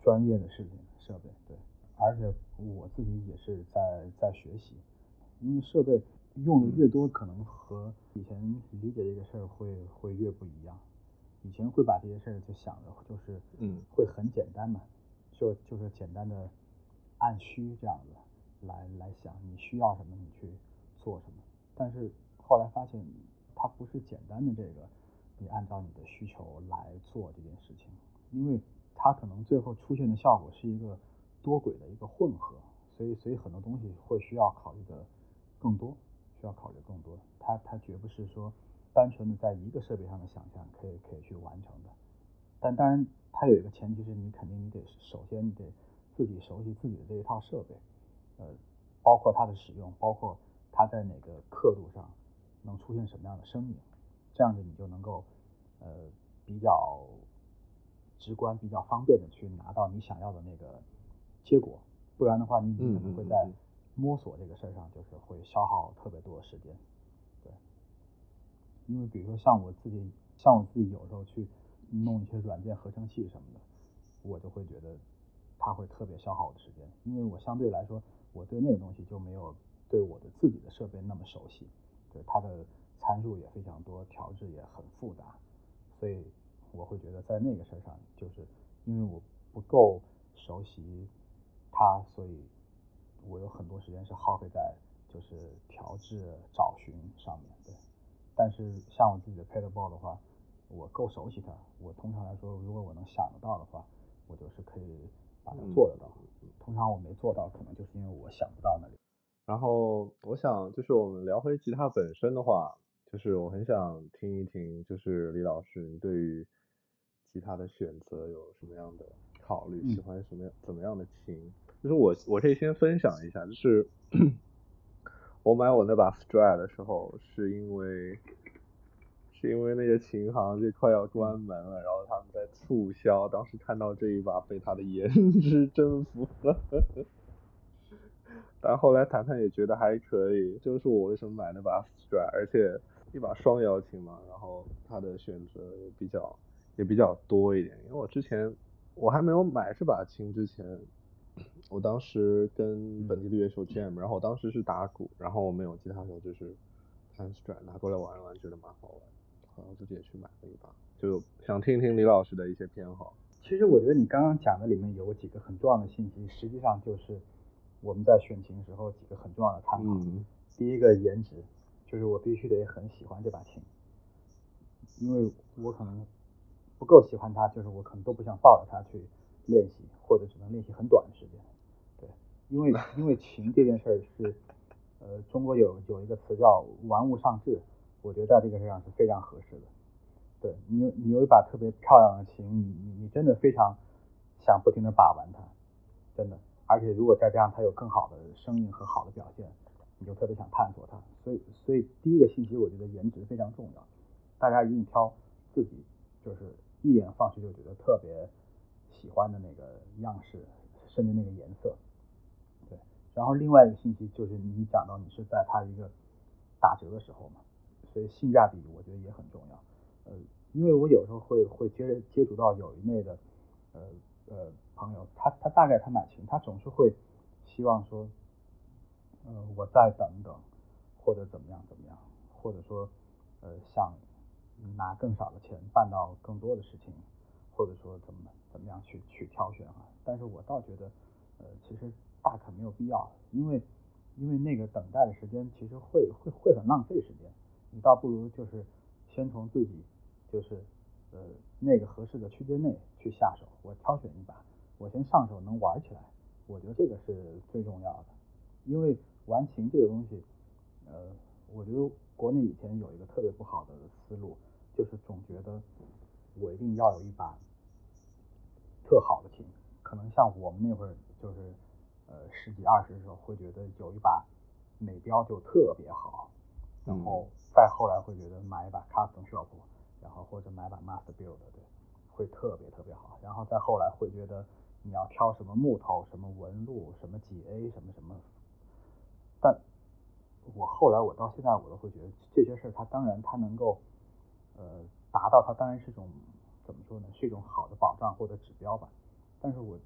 Speaker 2: 专业的事情，设备对，而且我自己也是在在学习，因为设备用的越多，可能和以前理解这个事儿会会越不一样。以前会把这些事儿就想的就是，
Speaker 3: 嗯。
Speaker 2: 会很简单嘛，就就是简单的按需这样子来来想你需要什么你去做什么，但是后来发现它不是简单的这个，你按照你的需求来做这件事情，因为它可能最后出现的效果是一个多轨的一个混合，所以所以很多东西会需要考虑的更多，需要考虑更多，它它绝不是说单纯的在一个设备上的想象可以可以去完成的，但当然它有一个前提是你肯定你得首先你得自己熟悉自己的这一套设备，呃，包括它的使用，包括它在哪个刻度上能出现什么样的声音，这样子你就能够呃比较直观、比较方便的去拿到你想要的那个结果，不然的话你你可能会在摸索这个事儿上就是会消耗特别多的时间，对，因为比如说像我自己，像我自己有时候去弄一些软件合成器什么的，我就会觉得它会特别消耗我的时间，因为我相对来说，我对那个东西就没有对我的自己的设备那么熟悉，对它的参数也非常多，调制也很复杂，所以我会觉得在那个事上，就是因为我不够熟悉它，所以我有很多时间是耗费在就是调制、找寻上面，对。但是像我自己的 pedalboard 的话，我够熟悉它，我通常来说，如果我能想得到的话，我就是可以把它做得到。通常我没做到，可能就是因为我想不到那里。
Speaker 3: 然后我想就是我们聊回吉他本身的话，就是我很想听一听，就是李老师你对于吉他的选择有什么样的考虑？
Speaker 2: 嗯
Speaker 3: 喜欢什么样怎么样的琴？就是我我可以先分享一下，就是 我买我那把 Strat 的时候，是因为是因为那个琴行就快要关门了，然后他们在促销，当时看到这一把被它的颜值征服了。但后来谈谈也觉得还可以，就是我为什么买那把 Strat，而且一把双摇琴嘛，然后它的选择比较也比较多一点。因为我之前我还没有买这把琴之前，我当时跟本地的乐手 jam，然后我当时是打鼓，然后我们有吉他手就是弹 Strat 拿过来玩一玩，觉得蛮好玩，然后自己也去买了一把，就想听听李老师的一些偏好。
Speaker 2: 其实我觉得你刚刚讲的里面有几个很重要的信息，实际上就是我们在选琴时候几个很重要的参考。
Speaker 3: 嗯
Speaker 2: 第一个颜值，就是我必须得很喜欢这把琴，因为我可能不够喜欢它，就是我可能都不想抱着它去练习，或者只能练习很短的时间。对，因为 因为琴这件事儿是，呃，中国有有一个词叫玩物丧志，我觉得在这个事上是非常合适的。对你有你有一把特别漂亮的琴，你你你真的非常想不停的把玩它，真的。而且如果再加上它有更好的声音和好的表现，你就特别想探索它。所以所以第一个信息，我觉得颜值非常重要，大家一定挑自己就是一眼放去就觉得特别喜欢的那个样式，甚至那个颜色。对，然后另外一个信息就是你讲到你是在它一个打折的时候嘛，所以性价比我觉得也很重要。呃，因为我有时候会会接接触到有一类的呃呃朋友，他他大概他买琴，他总是会希望说，呃，我再等等，或者怎么样怎么样，或者说呃想拿更少的钱办到更多的事情，或者说怎么怎么样去去挑选啊。但是我倒觉得，呃，其实大可没有必要，因为因为那个等待的时间其实会会会很浪费时间，你倒不如就是先从自己。就是呃那个合适的区间内去下手，我挑选一把，我先上手能玩起来，我觉得这个是最重要的。因为玩琴这个东西，呃，我觉得国内以前有一个特别不好的思路，就是总觉得我一定要有一把特好的琴。可能像我们那会儿就是呃十几二十的时候，会觉得有一把美标就特别好，然后再后来会觉得买一把 custom shop。然后或者买把 Master Build，对，会特别特别好。然后再后来会觉得你要挑什么木头、什么纹路、什么几 A、什么什么。但我后来我到现在我都会觉得这些事儿，它当然它能够呃达到，它当然是一种怎么说呢？是一种好的保障或者指标吧。但是我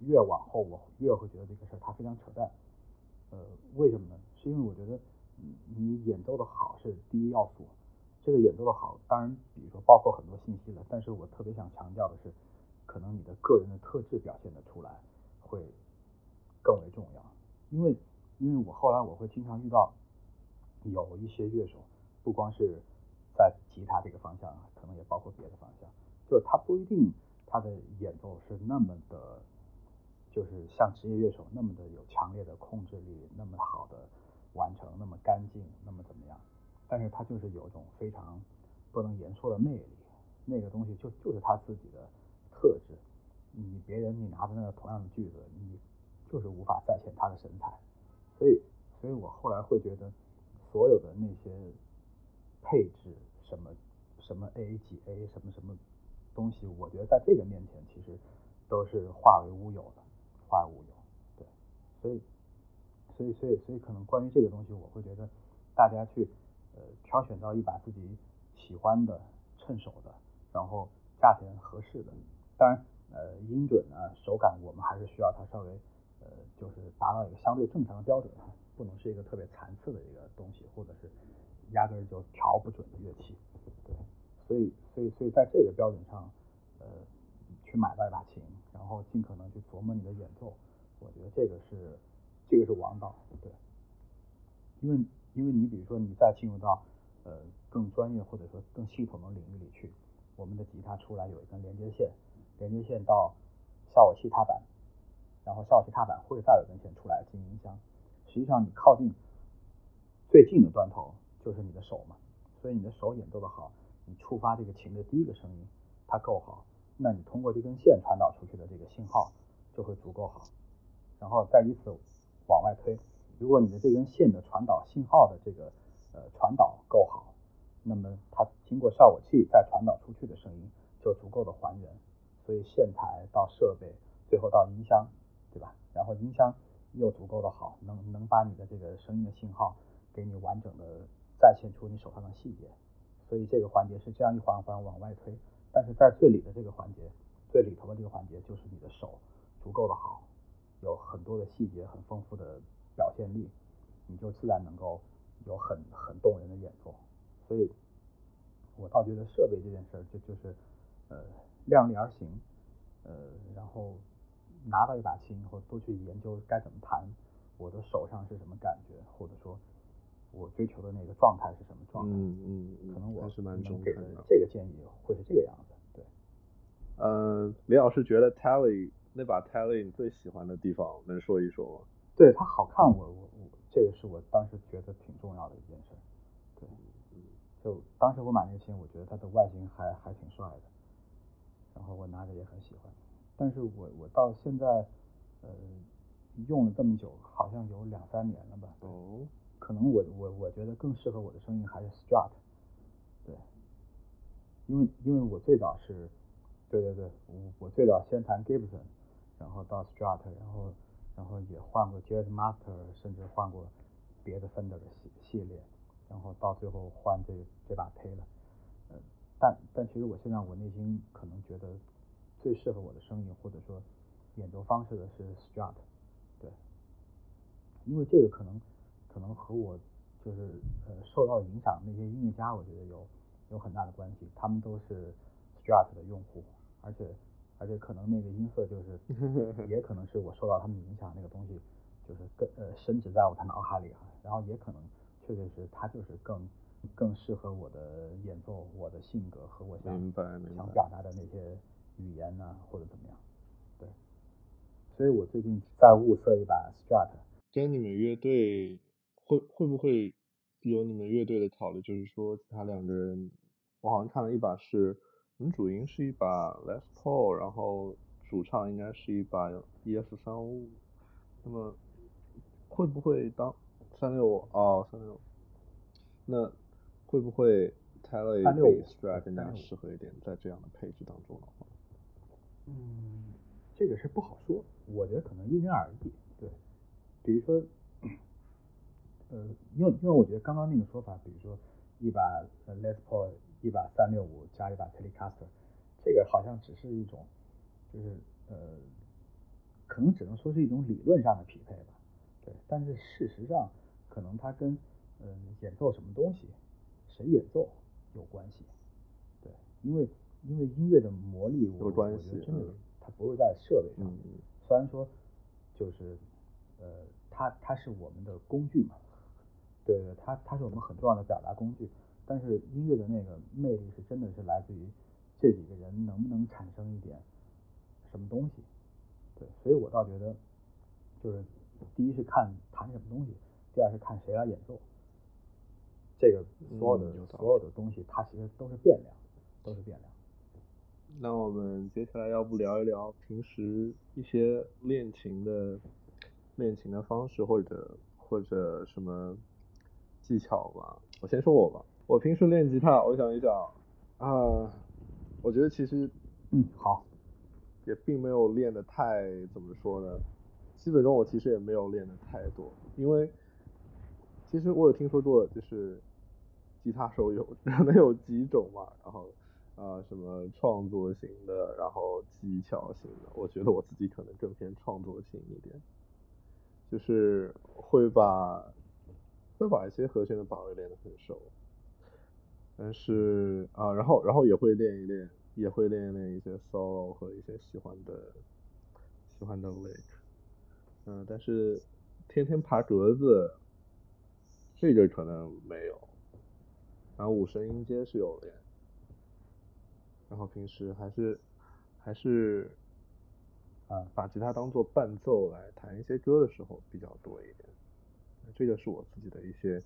Speaker 2: 越往后我越会觉得这个事儿它非常扯淡。呃，为什么呢？是因为我觉得你演奏的好是第一要素。这个演奏的好，当然，比如说包括很多信息了，但是我特别想强调的是，可能你的个人的特质表现的出来会更为重要。因为，因为我后来我会经常遇到有一些乐手，不光是在吉他这个方向，可能也包括别的方向，就是他不一定他的演奏是那么的，就是像职业乐手那么的有强烈的控制力，那么好的完成，那么干净，那么怎么样。但是他就是有一种非常不能言说的魅力，那个东西就就是他自己的特质。你别人你拿着那个同样的句子，你就是无法再现他的神采。所以，所以我后来会觉得，所有的那些配置什么什么 A 几 A 什么什么东西，我觉得在这个面前其实都是化为乌有的，化为乌有。对，所以，所以，所以，所以可能关于这个东西，我会觉得大家去。呃，挑选到一把自己喜欢的、趁手的，然后价钱合适的，当然，呃，音准啊、手感，我们还是需要它稍微，呃，就是达到一个相对正常的标准，不能是一个特别残次的一个东西，或者是压根儿就调不准的乐器。对，所以，所以，所以在这个标准上，呃，去买到一把琴，然后尽可能去琢磨你的演奏，我觉得这个是，这个是王道。对，因为。因为你比如说，你再进入到呃更专业或者说更系统的领域里去，我们的吉他出来有一根连接线，连接线到效果器踏板，然后效果器踏板会再有根线出来进音箱。实际上你靠近最近的端头就是你的手嘛，所以你的手演奏的好，你触发这个琴的第一个声音它够好，那你通过这根线传导出去的这个信号就会足够好，然后再以此往外推。如果你的这根线的传导信号的这个呃传导够好，那么它经过效果器再传导出去的声音就足够的还原，所以线材到设备，最后到音箱，对吧？然后音箱又足够的好，能能把你的这个声音的信号给你完整的再现出你手上的细节，所以这个环节是这样一环环往外推，但是在最里的这个环节，最里头的这个环节就是你的手足够的好，有很多的细节，很丰富的。表现力，你就自然能够有很很动人的演奏。所以，我倒觉得设备这件事儿就就是呃量力而行，呃然后拿到一把琴以后多去研究该怎么弹，我的手上是什么感觉，或者说我追求的那个状态是什么状态。
Speaker 3: 嗯嗯嗯。
Speaker 2: 可能我
Speaker 3: 是蛮中
Speaker 2: 肯的。这个建议会是这个样子。对。
Speaker 3: 呃，李老师觉得 Tally 那把 Tally 你最喜欢的地方能说一说吗？
Speaker 2: 对它好看，我我我，这个是我当时觉得挺重要的一件事。对，就当时我买那个琴，我觉得它的外形还还挺帅的，然后我拿着也很喜欢。但是我我到现在呃用了这么久，好像有两三年了吧。
Speaker 3: 哦。
Speaker 2: 可能我我我觉得更适合我的声音还是 Strat。对。因为因为我最早是，对对对，我我最早先弹 Gibson，然后到 Strat，然后然后也换过 Jazz Master，甚至换过别的 Fender 的系系列。然后到最后换这这把 Taylor，嗯，但但其实我现在我内心可能觉得最适合我的声音或者说演奏方式的是 Strat，对，因为这个可能可能和我就是呃受到影响那些音乐家，我觉得有有很大的关系，他们都是 Strat 的用户，而且而且可能那个音色就是 也可能是我受到他们影响那个东西就是更呃深植在我的脑海里啊，然后也可能。确实是，它就是更更适合我的演奏，我的性格和我想想表达的那些语言呢，或者怎么样。对，所以我最近在物色一把 Strat。
Speaker 3: 跟你们乐队会会不会有你们乐队的考虑？就是说，其他两个人，我好像看了一把是，你主音是一把 Les Paul，然后主唱应该是一把 ES 三五，那么会不会当？三六五哦，三六五，那会不会 Taylor 比 Strat 更加适合一点，在这样的配置当中的话？
Speaker 2: 嗯，这个是不好说，我觉得可能因人而异。对，比如说，呃，因为因为我觉得刚刚那个说法，比如说一把 Les Paul，一把三六五加一把 Telecaster，这个好像只是一种，就是呃，可能只能说是一种理论上的匹配吧。对，但是事实上。可能它跟嗯演奏什么东西，谁演奏有关系，对，因为因为音乐的魔力，我我觉得真的它不是在设备上，虽然说就是呃它它是我们的工具嘛，对对，它它是我们很重要的表达工具，但是音乐的那个魅力是真的是来自于这几个人能不能产生一点什么东西，对，所以我倒觉得就是第一是看弹什么东西。第二是看谁来演奏，这个所有的所有的东西，它其实都是变量，都是变量。
Speaker 3: 那我们接下来要不聊一聊平时一些练琴的练琴的方式，或者或者什么技巧吧？我先说我吧，我平时练吉他，我想一想啊，我觉得其实
Speaker 2: 嗯好，
Speaker 3: 也并没有练的太怎么说呢？基本上我其实也没有练的太多，因为。其实我有听说过，就是吉他手有可能有几种嘛，然后啊什么创作型的，然后技巧型的，我觉得我自己可能更偏创作型一点，就是会把会把一些和弦的把位练得很熟，但是啊然后然后也会练一练，也会练一练一些 solo 和一些喜欢的喜欢的 lick，嗯但是天天爬格子。这个可能没有，然后五声音阶是有练，然后平时还是还是啊把吉他当做伴奏来弹一些歌的时候比较多一点，这个是我自己的一些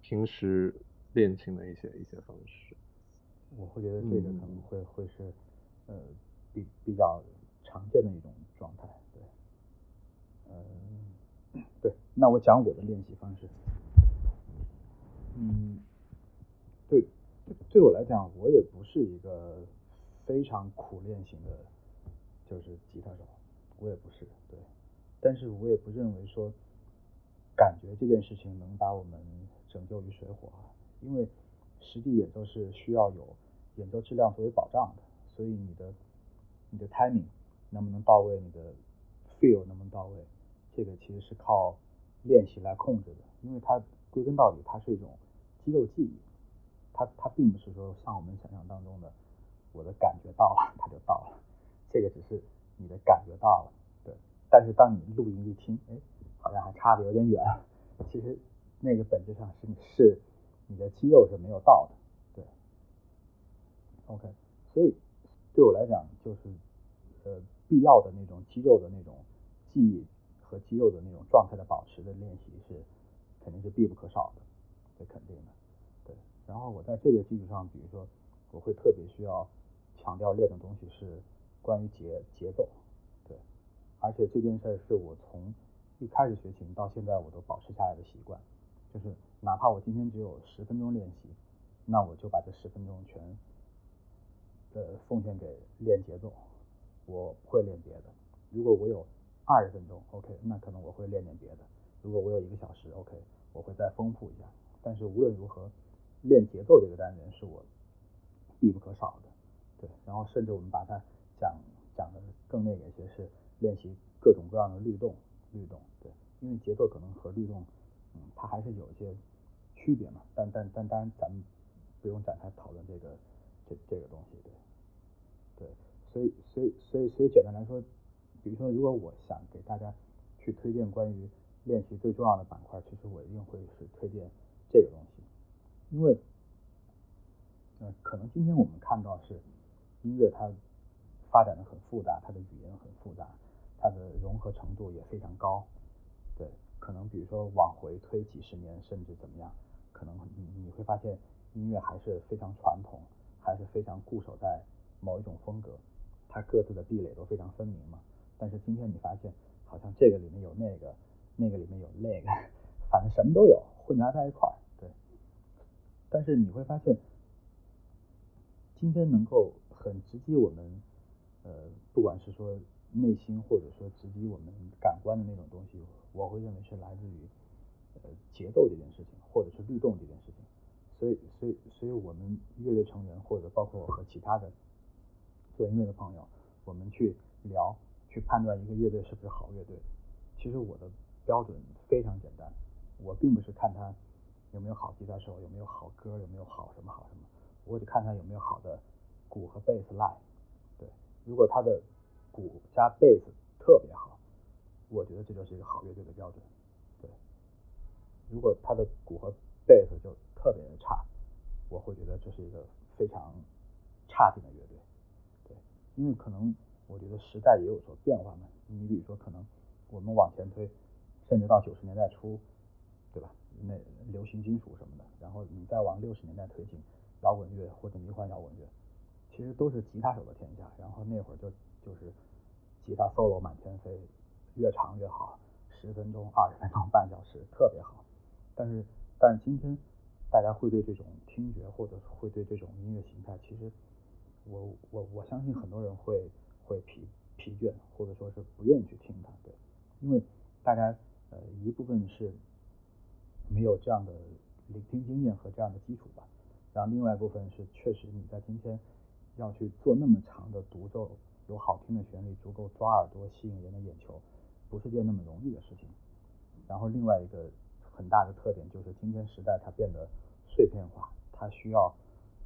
Speaker 3: 平时练琴的一些一些方式。
Speaker 2: 我会觉得这个可能会会是呃比比较常见的一种状态，对，嗯，对，那我讲我的练习方式。嗯，对，对我来讲，我也不是一个非常苦练型的，就是吉他手，我也不是，对，但是我也不认为说，感觉这件事情能把我们拯救于水火啊，因为实际演奏是需要有演奏质量作为保障的，所以你的你的 timing 能不能到位，你的 feel 能不能到位，这个其实是靠练习来控制的，因为它。归根到底，它是一种肌肉记忆，它它并不是说像我们想象当中的，我的感觉到了，它就到了，这个只是你的感觉到了，对。但是当你录音一听，哎，好像还差的有点远，其实那个本质上是是你的肌肉是没有到的，对。OK，所以对我来讲，就是呃必要的那种肌肉的那种记忆和肌肉的那种状态的保持的练习是。肯定是必不可少的，这肯定的，对。然后我在这个基础上，比如说我会特别需要强调练的东西是关于节节奏，对，而且这件事是我从一开始学琴到现在我都保持下来的习惯，就是哪怕我今天只有十分钟练习，那我就把这十分钟全呃奉献给练节奏，我不会练别的。如果我有二十分钟，OK，那可能我会练点别的。如果我有一个小时，OK，我会再丰富一下。但是无论如何，练节奏这个单元是我必不可少的，对。然后甚至我们把它讲讲的更那个一些，是练习各种各样的律动，律动，对。因为节奏可能和律动，嗯，它还是有一些区别嘛。但但但当然，咱们不用展开讨论这个这这个东西，对。对，所以所以所以所以简单来说。比如说，如果我想给大家去推荐关于练习最重要的板块，其实我一定会是推荐这个东西，因为，嗯，可能今天我们看到是音乐它发展的很复杂，它的语言很复杂，它的融合程度也非常高，对，可能比如说往回推几十年，甚至怎么样，可能你你会发现音乐还是非常传统，还是非常固守在某一种风格，它各自的壁垒都非常分明嘛。但是今天你发现，好像这个里面有那个，那个里面有那个，反正什么都有，混杂在一块儿。对。但是你会发现，今天能够很直击我们，呃，不管是说内心，或者说直击我们感官的那种东西，我会认为是来自于，呃，节奏这件事情，或者是律动这件事情。所以，所以，所以我们乐队成员，或者包括我和其他的做音乐的朋友，我们去聊。去判断一个乐队是不是好乐队，其实我的标准非常简单，我并不是看他有没有好吉他手，有没有好歌，有没有好什么好什么，我只看他有没有好的鼓和贝斯 line。对，如果他的鼓加贝斯特别好，我觉得这就是一个好乐队的标准。对，如果他的鼓和贝斯就特别差，我会觉得这是一个非常差劲的乐队。对，因为可能。我觉得时代也有所变化嘛。你比如说，可能我们往前推，甚至到九十年代初，对吧？那流行金属什么的，然后你再往六十年代推进，摇滚乐或者迷幻摇滚乐，其实都是吉他手的天下。然后那会儿就就是吉他 solo 满天飞，越长越好，十分钟、二十分钟、半小时特别好。但是但是今天大家会对这种听觉，或者会对这种音乐形态，其实我我我相信很多人会。会疲疲倦，或者说是不愿意去听它，对，因为大家呃一部分是没有这样的聆听经验和这样的基础吧，然后另外一部分是确实你在今天要去做那么长的独奏，有好听的旋律，足够抓耳朵、吸引人的眼球，不是件那么容易的事情。然后另外一个很大的特点就是今天时代它变得碎片化，它需要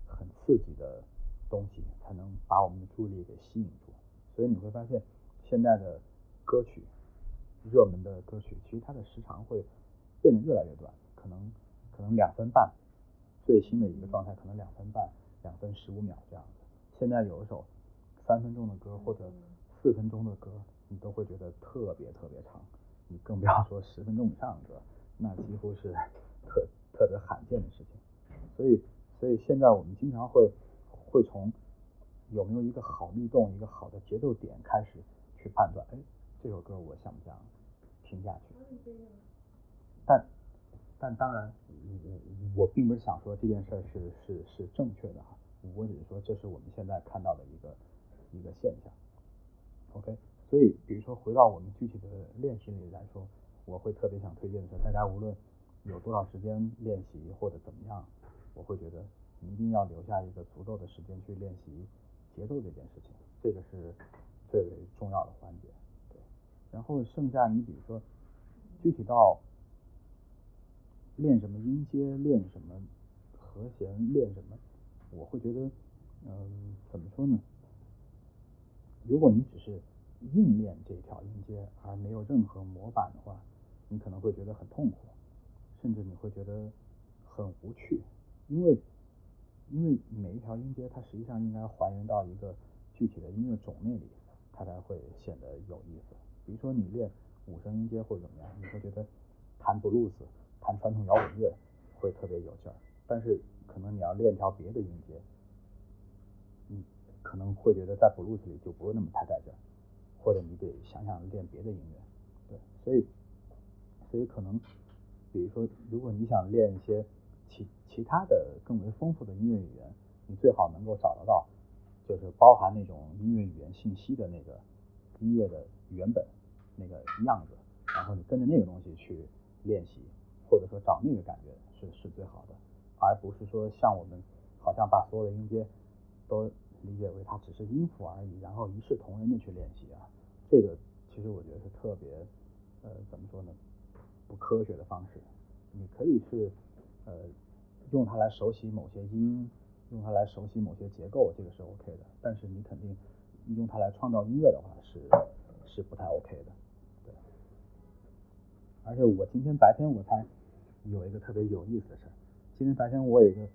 Speaker 2: 很刺激的东西才能把我们的注意力给吸引住。所以你会发现，现在的歌曲，热门的歌曲，其实它的时长会变得越来越短，可能可能两分半，最新的一个状态可能两分半，两分十五秒这样子。现在有一首三分钟的歌或者四分钟的歌，你都会觉得特别特别长，你更不要说十分钟以上的歌，那几乎是特特别罕见的事情。所以所以现在我们经常会会从。有没有一个好律动，一个好的节奏点开始去判断？哎，这首歌我想不想听下去？但但当然，我我并不是想说这件事是是是正确的哈，我只是说这是我们现在看到的一个一个现象。OK，所以比如说回到我们具体的练习里来说，我会特别想推荐的是，大家无论有多少时间练习或者怎么样，我会觉得一定要留下一个足够的时间去练习。节奏这件事情，这个是最为重要的环节，对。然后剩下你比如说，具体到练什么音阶，练什么和弦，练什么，我会觉得，嗯，怎么说呢？如果你只是硬练这条音阶，而没有任何模板的话，你可能会觉得很痛苦，甚至你会觉得很无趣，因为。因为每一条音阶，它实际上应该还原到一个具体的音乐种类里，它才会显得有意思。比如说你练五声音阶或者怎么样，你会觉得弹布鲁斯、弹传统摇滚乐会特别有劲儿。但是可能你要练条别的音阶，可能会觉得在 blues 里就不是那么太带劲，或者你得想想练别的音乐，对，所以所以可能比如说如果你想练一些其其他的更为丰富的音乐语言，你最好能够找得到就是包含那种音乐语言信息的那个音乐的原本那个样子，然后你跟着那个东西去练习，或者说找那个感觉是是最好的。而不是说像我们好像把所有的音阶都理解为它只是音符而已，然后一视同仁的去练习啊，这个其实我觉得是特别呃怎么说呢不科学的方式。你可以是呃用它来熟悉某些音，用它来熟悉某些结构，这个是 OK 的。但是你肯定用它来创造音乐的话是是不太 OK 的。对。而且我今天白天我才有一个特别有意思的事儿。今天白天我有一个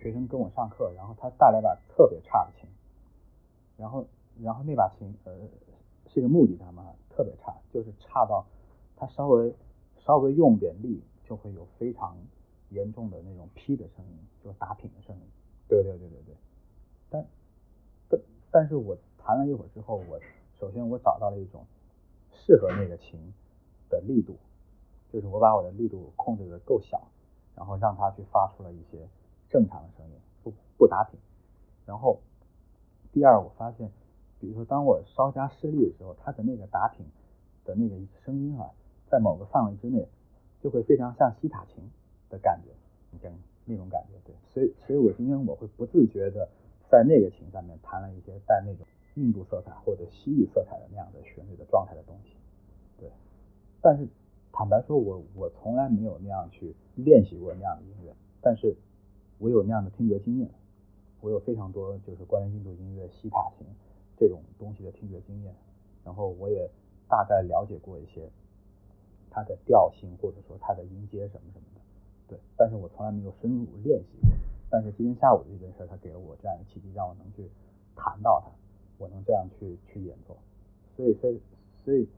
Speaker 2: 学生跟我上课，然后他带来把特别差的琴，然后然后那把琴呃是一个木吉他嘛，特别差，就是差到他稍微稍微用点力就会有非常严重的那种劈的声音，就打品的声音。对对对对对。但但但是我弹了一会儿之后，我首先我找到了一种适合那个琴的力度，就是我把我的力度控制的够小。然后让它去发出了一些正常的声音，不不打品。然后第二，我发现，比如说当我稍加施力的时候，它的那个打品的那个声音啊，在某个范围之内，就会非常像西塔琴的感觉，那种那种感觉。对，所以所以我今天我会不自觉的在那个琴上面弹了一些带那种印度色彩或者西域色彩的那样的旋律的状态的东西。对，但是。坦白说，我我从来没有那样去练习过那样的音乐，但是我有那样的听觉经验，我有非常多就是关于印度音乐、西塔琴这种东西的听觉经验，然后我也大概了解过一些它的调性或者说它的音阶什么什么的，对，但是我从来没有深入练习过。但是今天下午这件事，它给了我这样一个契机，让我能去弹到它，我能这样去去演奏，所以所以所以。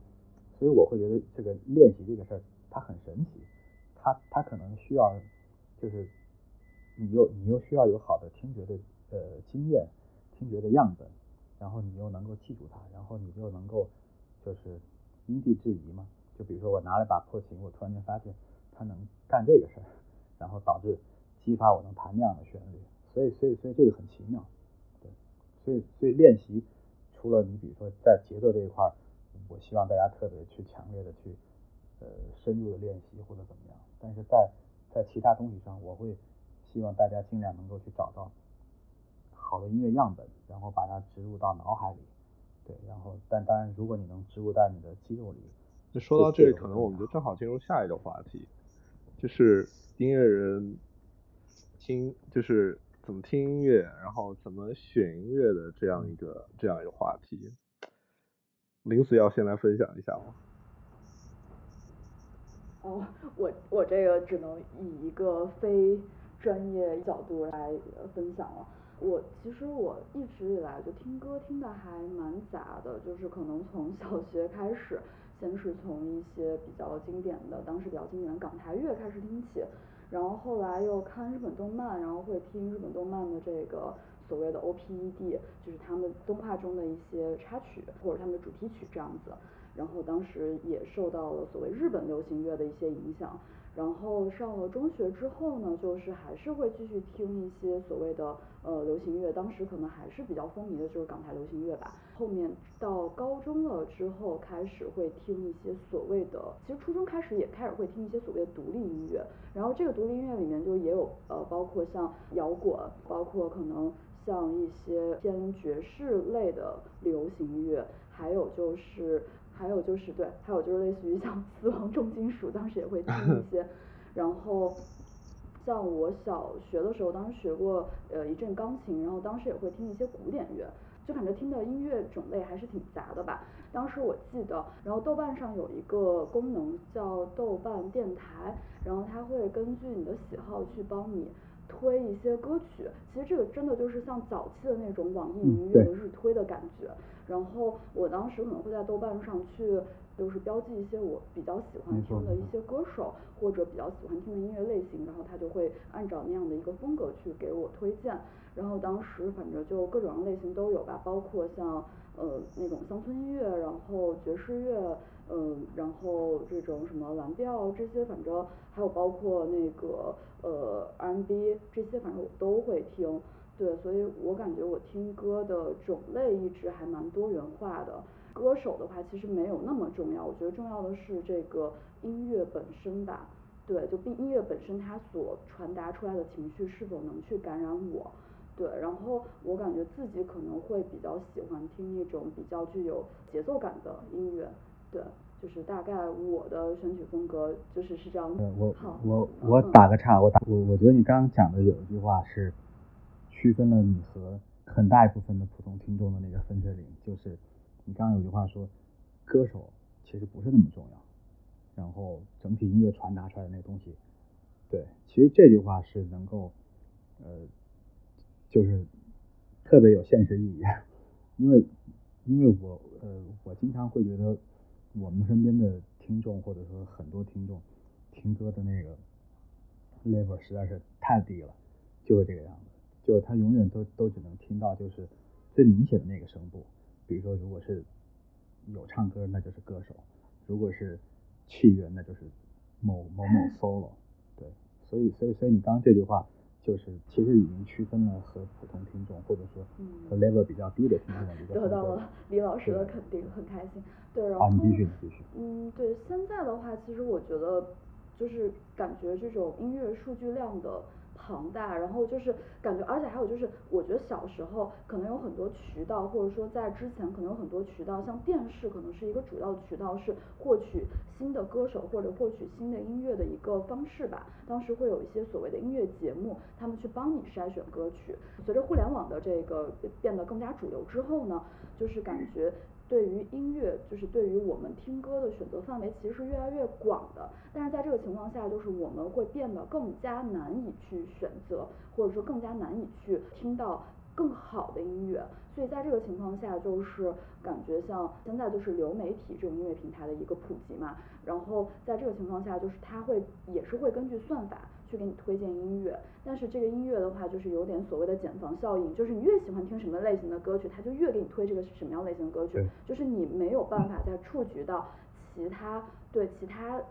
Speaker 2: 所以我会觉得这个练习这个事儿它很神奇，它它可能需要就是你又你又需要有好的听觉的呃经验，听觉的样本，然后你又能够记住它，然后你就能够就是因地制宜嘛。就比如说我拿了把破琴，我突然间发现它能干这个事儿，然后导致激发我能弹那样的旋律。所以所以所以这个很奇妙，对。所以所以练习除了你比如说在节奏这一块。我希望大家特别去强烈的去呃深入的练习或者怎么样，但是在在其他东西上，我会希望大家尽量能够去找到好的音乐样本，然后把它植入到脑海里，对，然后但当然如果你能植入到你的肌肉里，
Speaker 3: 就说到这里，可能我们就正好进入下一个话题，就是音乐人听就是怎么听音乐，然后怎么选音乐的这样一个这样一个话题。林子要先来分享一下吗？
Speaker 1: 哦，我我这个只能以一个非专业角度来分享了。我其实我一直以来就听歌听的还蛮杂的，就是可能从小学开始，先是从一些比较经典的，当时比较经典的港台乐开始听起，然后后来又看日本动漫，然后会听日本动漫的这个。所谓的 O P E D 就是他们动画中的一些插曲或者他们的主题曲这样子，然后当时也受到了所谓日本流行乐的一些影响，然后上了中学之后呢，就是还是会继续听一些所谓的呃流行乐，当时可能还是比较风靡的就是港台流行乐吧。后面到高中了之后，开始会听一些所谓的，其实初中开始也开始会听一些所谓的独立音乐，然后这个独立音乐里面就也有呃包括像摇滚，包括可能。像一些偏爵士类的流行乐，还有就是，还有就是对，还有就是类似于像死亡重金属，当时也会听一些。然后，像我小学的时候，当时学过呃一阵钢琴，然后当时也会听一些古典乐，就感觉听的音乐种类还是挺杂的吧。当时我记得，然后豆瓣上有一个功能叫豆瓣电台，然后它会根据你的喜好去帮你。推一些歌曲，其实这个真的就是像早期的那种网易云音乐的日推的感觉。然后我当时可能会在豆瓣上去就是标记一些我比较喜欢听的一些歌手或者比较喜欢听的音乐类型，然后他就会按照那样的一个风格去给我推荐。然后当时反正就各种类型都有吧，包括像呃那种乡村音乐，然后爵士乐，嗯，然后这种什么蓝调这些，反正还有包括那个呃 R&B 这些，反正我都会听。对，所以我感觉我听歌的种类一直还蛮多元化的。歌手的话其实没有那么重要，我觉得重要的是这个音乐本身吧。对，就音乐本身它所传达出来的情绪是否能去感染我。对，然后我感觉自己可能会比较喜欢听那种比较具有节奏感的音乐。对，就是大概我的选曲风格就是是这样。
Speaker 2: 我我我打个岔，我打我我觉得你刚刚讲的有一句话是区分了你和很大一部分的普通听众的那个分水岭，就是你刚刚有句话说歌手其实不是那么重要，然后整体音乐传达出来的那个东西，对，其实这句话是能够呃。就是特别有现实意义，因为因为我呃我经常会觉得我们身边的听众或者说很多听众听歌的那个 level 实在是太低了，就是这个样子，就是他永远都都只能听到就是最明显的那个声部，比如说如果是有唱歌那就是歌手，如果是器乐那就是某某某 solo，对，所以所以所以你刚刚这句话。就是其实已经区分了和普通听众，或者说和 level 比较低的听众的一个。
Speaker 1: 得到了李老师的肯定，很开心。对，然后
Speaker 2: 你继续，你继续。
Speaker 1: 嗯，对，现在的话，其实我觉得就是感觉这种音乐数据量的。庞大，然后就是感觉，而且还有就是，我觉得小时候可能有很多渠道，或者说在之前可能有很多渠道，像电视可能是一个主要渠道，是获取新的歌手或者获取新的音乐的一个方式吧。当时会有一些所谓的音乐节目，他们去帮你筛选歌曲。随着互联网的这个变得更加主流之后呢，就是感觉。对于音乐，就是对于我们听歌的选择范围其实是越来越广的，但是在这个情况下，就是我们会变得更加难以去选择，或者说更加难以去听到更好的音乐。所以在这个情况下，就是感觉像现在就是流媒体这种音乐平台的一个普及嘛，然后在这个情况下，就是它会也是会根据算法。去给你推荐音乐，但是这个音乐的话，就是有点所谓的茧房效应，就是你越喜欢听什么类型的歌曲，它就越给你推这个是什么样类型的歌曲，就是你没有办法再触及到其他对其他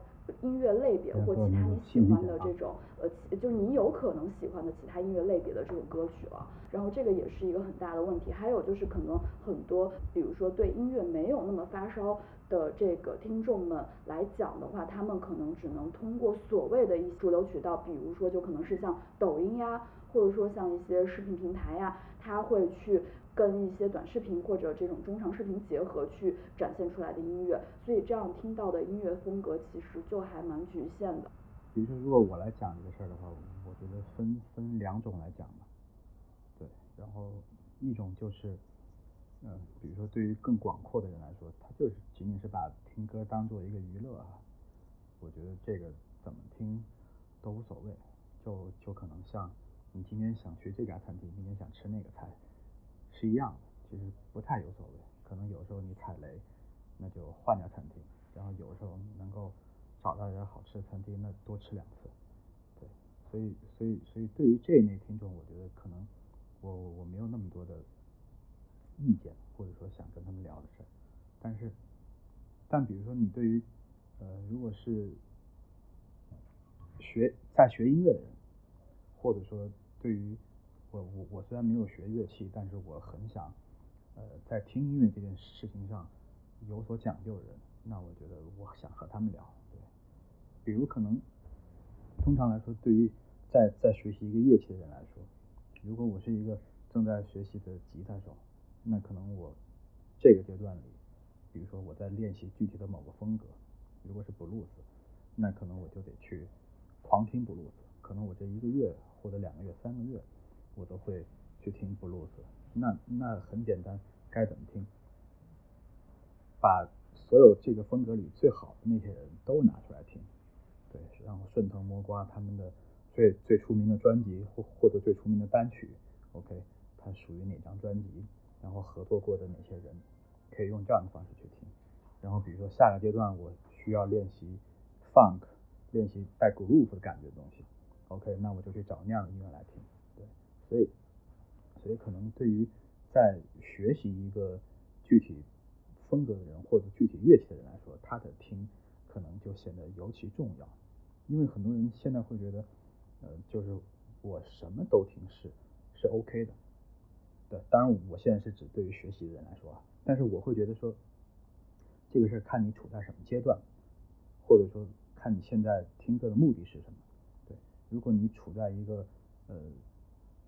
Speaker 1: 音乐类别或其他你喜欢的这种呃，就是你有可能喜欢的其他音乐类别的这种歌曲了。然后这个也是一个很大的问题，还有就是可能很多，比如说对音乐没有那么发烧。的这个听众们来讲的话，他们可能只能通过所谓的一些主流渠道，比如说就可能是像抖音呀，或者说像一些视频平台呀，他会去跟一些短视频或者这种中长视频结合去展现出来的音乐，所以这样听到的音乐风格其实就还蛮局限的。
Speaker 2: 比如说，如果我来讲这个事儿的话，我觉得分分两种来讲吧。对，然后一种就是。嗯，比如说对于更广阔的人来说，他就是仅仅是把听歌当做一个娱乐啊。我觉得这个怎么听都无所谓，就就可能像你今天想去这家餐厅，明天想吃那个菜是一样的，其实不太有所谓。可能有时候你踩雷，那就换家餐厅；然后有时候能够找到一家好吃的餐厅，那多吃两次。对，所以所以所以对于这一类听众，我觉得可能我我没有那么多的。意见或者说想跟他们聊的事儿，但是，但比如说你对于，呃，如果是学在学音乐的人，或者说对于我我我虽然没有学乐器，但是我很想，呃，在听音乐这件事情上有所讲究的人，那我觉得我想和他们聊。对，比如可能通常来说，对于在在学习一个乐器的人来说，如果我是一个正在学习的吉他手。那可能我这个阶段里，比如说我在练习具体的某个风格，如果是布鲁斯，那可能我就得去狂听布鲁斯。可能我这一个月或者两个月、三个月，我都会去听布鲁斯。那那很简单，该怎么听？把所有这个风格里最好的那些人都拿出来听，对，然后顺藤摸瓜他们的最最出名的专辑或或者最出名的单曲，OK，它属于哪张专辑？然后合作过的哪些人，可以用这样的方式去听，然后比如说下个阶段我需要练习 funk，练习带 groove 的感觉的东西，OK，那我就去找那样的音乐来听，对，所以所以可能对于在学习一个具体风格的人或者具体乐器的人来说，他的听可能就显得尤其重要，因为很多人现在会觉得，呃，就是我什么都听是是 OK 的，对，当然我现在是指对于学习的人来说啊，但是我会觉得说，这个事看你处在什么阶段，或者说看你现在听课的目的是什么，对，如果你处在一个呃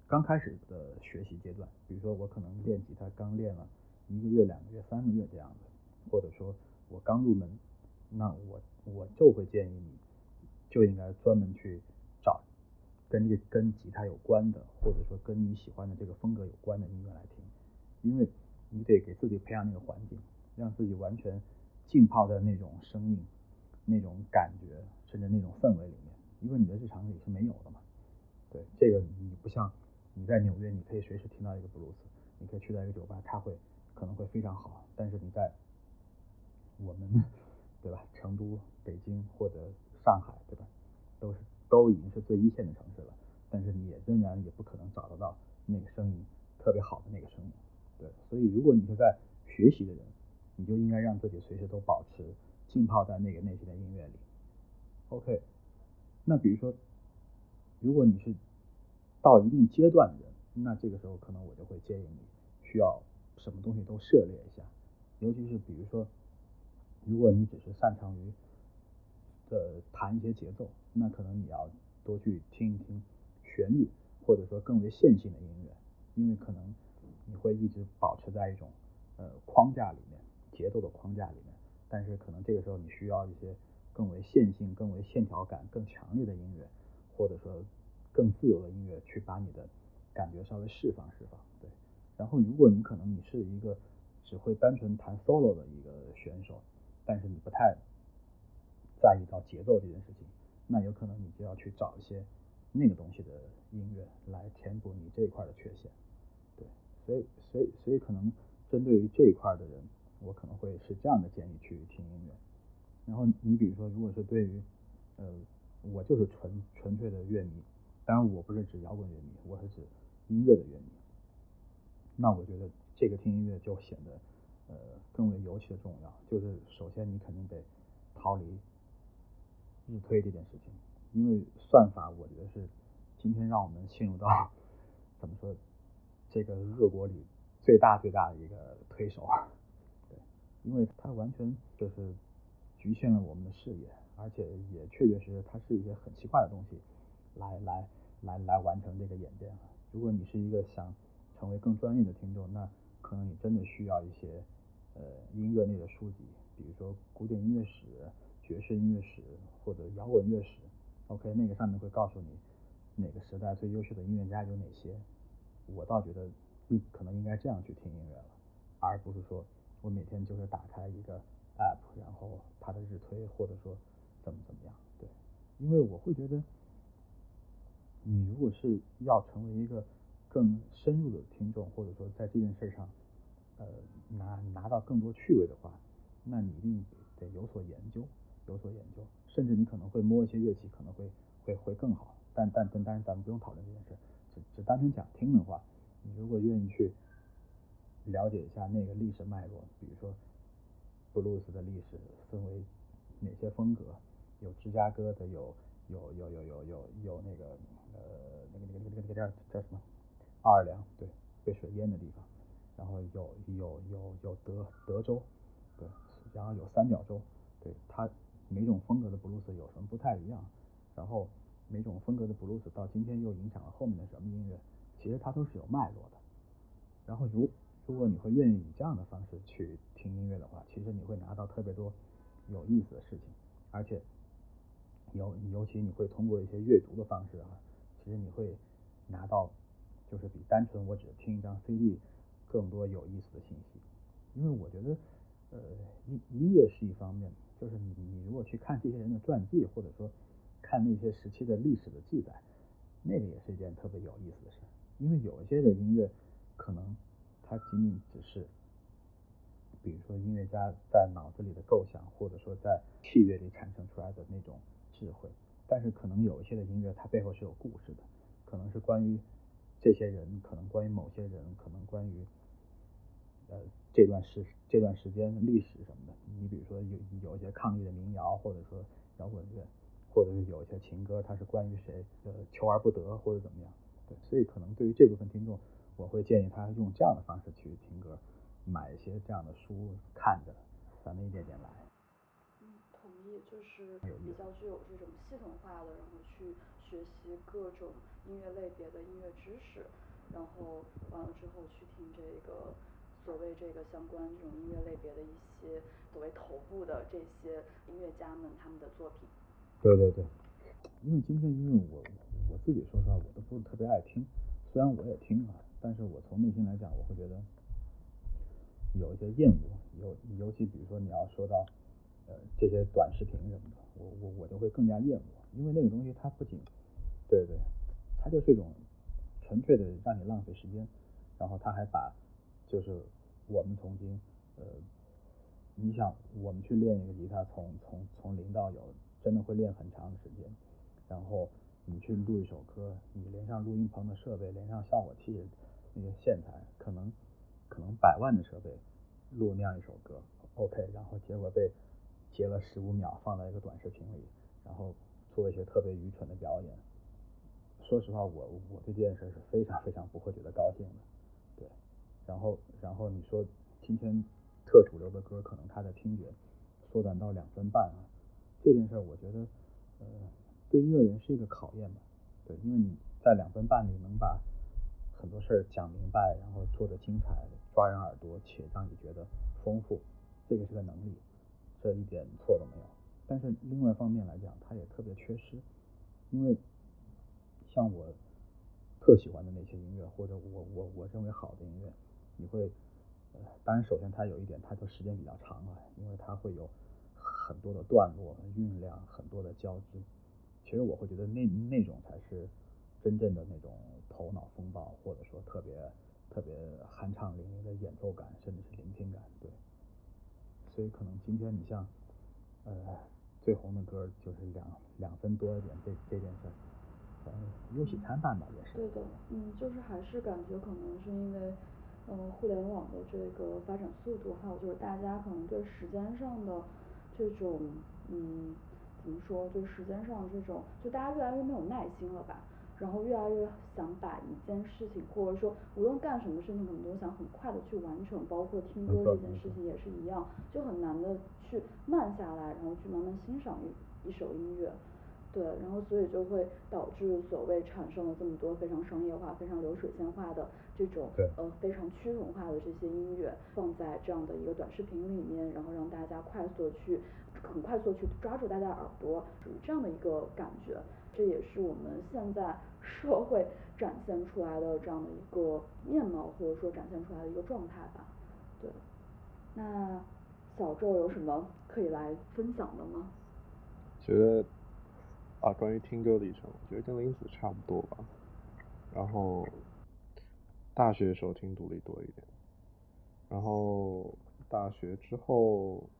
Speaker 2: 刚开始的学习阶段，比如说我可能练吉他刚练了一个月、两个月、三个月这样子，或者说我刚入门，那我我就会建议你，就应该专门去跟这个跟吉他有关的，或者说跟你喜欢的这个风格有关的音乐来听，因为你得给自己培养那个环境，让自己完全浸泡在那种声音、那种感觉，甚至那种氛围里面，因为你的日常里是没有的嘛。对，这个你不像你在纽约，你可以随时听到一个布鲁斯，你可以去到一个酒吧，它会可能会非常好，但是你在我们 对吧，成都、北京或者上海对吧，都是都已经是最一线的城市了，但是你也仍然也不可能找得到那个声音特别好的那个声音。对，所以如果你是在学习的人，你就应该让自己随时都保持浸泡在那个类型的音乐里。OK，那比如说，如果你是到一定阶段的人，那这个时候可能我就会建议你需要什么东西都涉猎一下，尤其是比如说，如果你只是擅长于呃弹一些节奏，那可能你要多去听一听旋律，或者说更为线性的音乐，因为可能你会一直保持在一种呃框架里面，节奏的框架里面，但是可能这个时候你需要一些更为线性、更为线条感更强烈的音乐，或者说更自由的音乐去把你的感觉稍微释放释放，对。然后如果你可能你是一个只会单纯弹 solo 的一个选手，但是你不太在意到节奏这件事情，那有可能你就要去找一些那个东西的音乐来填补你这一块的缺陷，对。所以所以所以可能针对于这一块的人，我可能会是这样的建议去听音乐。然后你比如说，如果是对于呃我就是纯纯粹的乐迷，当然我不是指摇滚乐迷，我是指音乐的乐迷，那我觉得这个听音乐就显得呃更为尤其的重要。就是首先你肯定得逃离日推这件事情，因为算法我觉得是今天让我们陷入到怎么说这个恶果里最大最大的一个推手，对，因为它完全就是局限了我们的视野，而且也确确实实它是一些很奇怪的东西来来来来完成这个演变。如果你是一个想成为更专业的听众，那可能你真的需要一些呃音乐类的书籍，比如说古典音乐史、爵士音乐史或者摇滚乐史。OK，那个上面会告诉你哪个时代最优秀的音乐家有哪些。我倒觉得你可能应该这样去听音乐了，而不是说我每天就是打开一个 app，然后它的日推或者说怎么怎么样。对，因为我会觉得你如果是要成为一个更深入的听众，或者说在这件事上呃拿拿到更多趣味的话，那你一定得有所研究，有所研究，甚至你可能会摸一些乐器，可能会会会更好。但但但但是咱们不用讨论这件事，只只单纯讲听的话，你如果愿意去了解一下那个历史脉络，比如说布鲁斯的历史分为哪些风格，有芝加哥的，有有有有有有有那个呃那个那个那个那个叫叫什么奥尔良，对，被水淹的地方，然后有有有有德德州，对，然后有三角洲，对，它每种风格的布鲁斯有什么不太一样，然后每种风格的布鲁斯到今天又影响了后面的什么音乐，其实它都是有脉络的。然后如如果你会愿意以这样的方式去听音乐的话，其实你会拿到特别多有意思的事情，而且尤尤其你会通过一些阅读的方式啊，其实你会拿到就是比单纯我只听一张 CD 更多有意思的信息。因为我觉得呃音音乐是一方面，就是你你如果去看这些人的传记，或者说看那些时期的历史的记载，那个也是一件特别有意思的事。因为有一些的音乐可能它仅仅只是比如说音乐家在脑子里的构想，或者说在器乐里产生出来的那种智慧。但是可能有一些的音乐，它背后是有故事的，可能是关于这些人，可能关于某些人，可能关于呃这段时这段时间历史什么的。你比如说有有一些抗议的民谣，或者说摇滚乐，或者是有一些情歌，它是关于谁呃求而不得或者怎么样。对，所以可能对于这部分听众，我会建议他用这样的方式去听歌，买一些这样的书看着，咱们一点点来。
Speaker 1: 嗯同意，就是比较具有这种系统化的，然后去学习各种音乐类别的音乐知识，然后完了之后去听这个所谓这个相关这种音乐类别的一些所谓头部的这些音乐家们他们的作品。
Speaker 2: 对对对，因为今天因为我我自己说实话我都不是特别爱听，虽然我也听啊，但是我从内心来讲我会觉得有一些厌恶，尤尤其比如说你要说到。呃，这些短视频什么的，我我我就会更加厌恶，因为那个东西它不仅，对对，它就是一种纯粹的让你浪费时间，然后他还把就是我们曾经呃，你想我们去练一个吉他，从从从零到有，真的会练很长的时间，然后你去录一首歌，你连上录音棚的设备，连上效果器那些线材，可能可能百万的设备录那样一首歌，OK，然后结果被截了十五秒放在一个短视频里，然后做一些特别愚蠢的表演。说实话，我我对这件事是非常非常不会觉得高兴的。然后然后你说今天特主流的歌，可能它的听觉缩短到两分半啊，这件事我觉得呃对音乐人是一个考验吧。对，因为你在两分半里能把很多事儿讲明白，然后做的精彩、抓人耳朵，且让你觉得丰富，这个是个能力。这一点错都没有，但是另外一方面来讲，它也特别缺失，因为像我特喜欢的那些音乐，或者我我我认为好的音乐，你会呃，当然首先它有一点，它就时间比较长啊，因为它会有很多的段落、酝酿、很多的交织。其实我会觉得那那种才是真正的那种头脑风暴，或者说特别特别酣畅淋漓的演奏感，甚至是聆听感，对。所以可能今天你像，呃，最红的歌就是两两分多一点，这这件事，呃，忧喜参半吧，也是。
Speaker 1: 对的，嗯，就是还是感觉可能是因为，呃，互联网的这个发展速度，还有就是大家可能对时间上的这种，嗯，怎么说，对时间上这种，就大家越来越没有耐心了吧。然后越来越想把一件事情，或者说无论干什么事情，可能都想很快的去完成，包括听歌这件事情也是一样，就很难的去慢下来，然后去慢慢欣赏一一首音乐，对，然后所以就会导致所谓产生了这么多非常商业化、非常流水线化的这种呃非常趋同化的这些音乐放在这样的一个短视频里面，然后让大家快速去很快速去抓住大家耳朵，属于这样的一个感觉，这也是我们现在。社会展现出来的这样的一个面貌，或者说展现出来的一个状态吧。对，那小周有什么可以来分享的吗？
Speaker 3: 觉得啊，关于听歌历程，我觉得跟林子差不多吧。然后大学的时候听独立多一点，然后大学之后，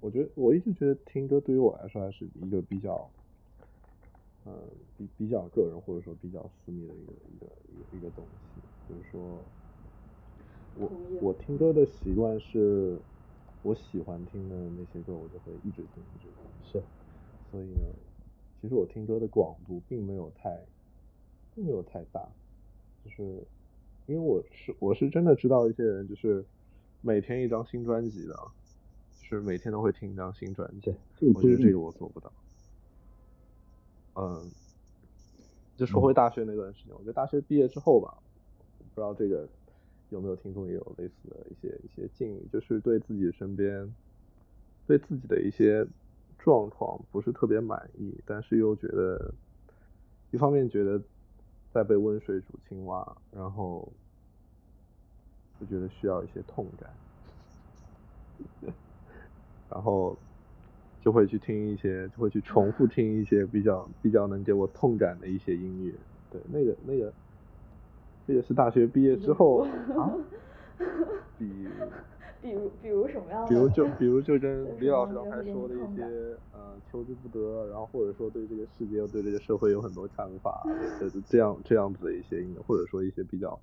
Speaker 3: 我觉得我一直觉得听歌对于我来说还是一个比较。呃，比比较个人或者说比较私密的一个一个一个一个东西，就是说，我我听歌的习惯是，我喜欢听的那些歌，我就会一直听一直听。
Speaker 2: 是，
Speaker 3: 所以呢，其实我听歌的广度并没有太，并没有太大，就是因为我是我是真的知道一些人，就是每天一张新专辑的，就是每天都会听一张新专辑。我觉得这个我做不到。嗯，就说回大学那段时间，我觉得大学毕业之后吧，不知道这个有没有听众也有类似的一些一些境遇，就是对自己身边，对自己的一些状况不是特别满意，但是又觉得，一方面觉得在被温水煮青蛙，然后就觉得需要一些痛感，然后。就会去听一些，就会去重复听一些比较比较能给我痛感的一些音乐。对，那个那个，这也是大学毕业之后啊，比
Speaker 1: 比如比如什么样的？
Speaker 3: 比如就比如就跟李老师刚才说的一些呃求之不得，然后或者说对这个世界、对这个社会有很多看法，这这样这样子的一些音乐，或者说一些比较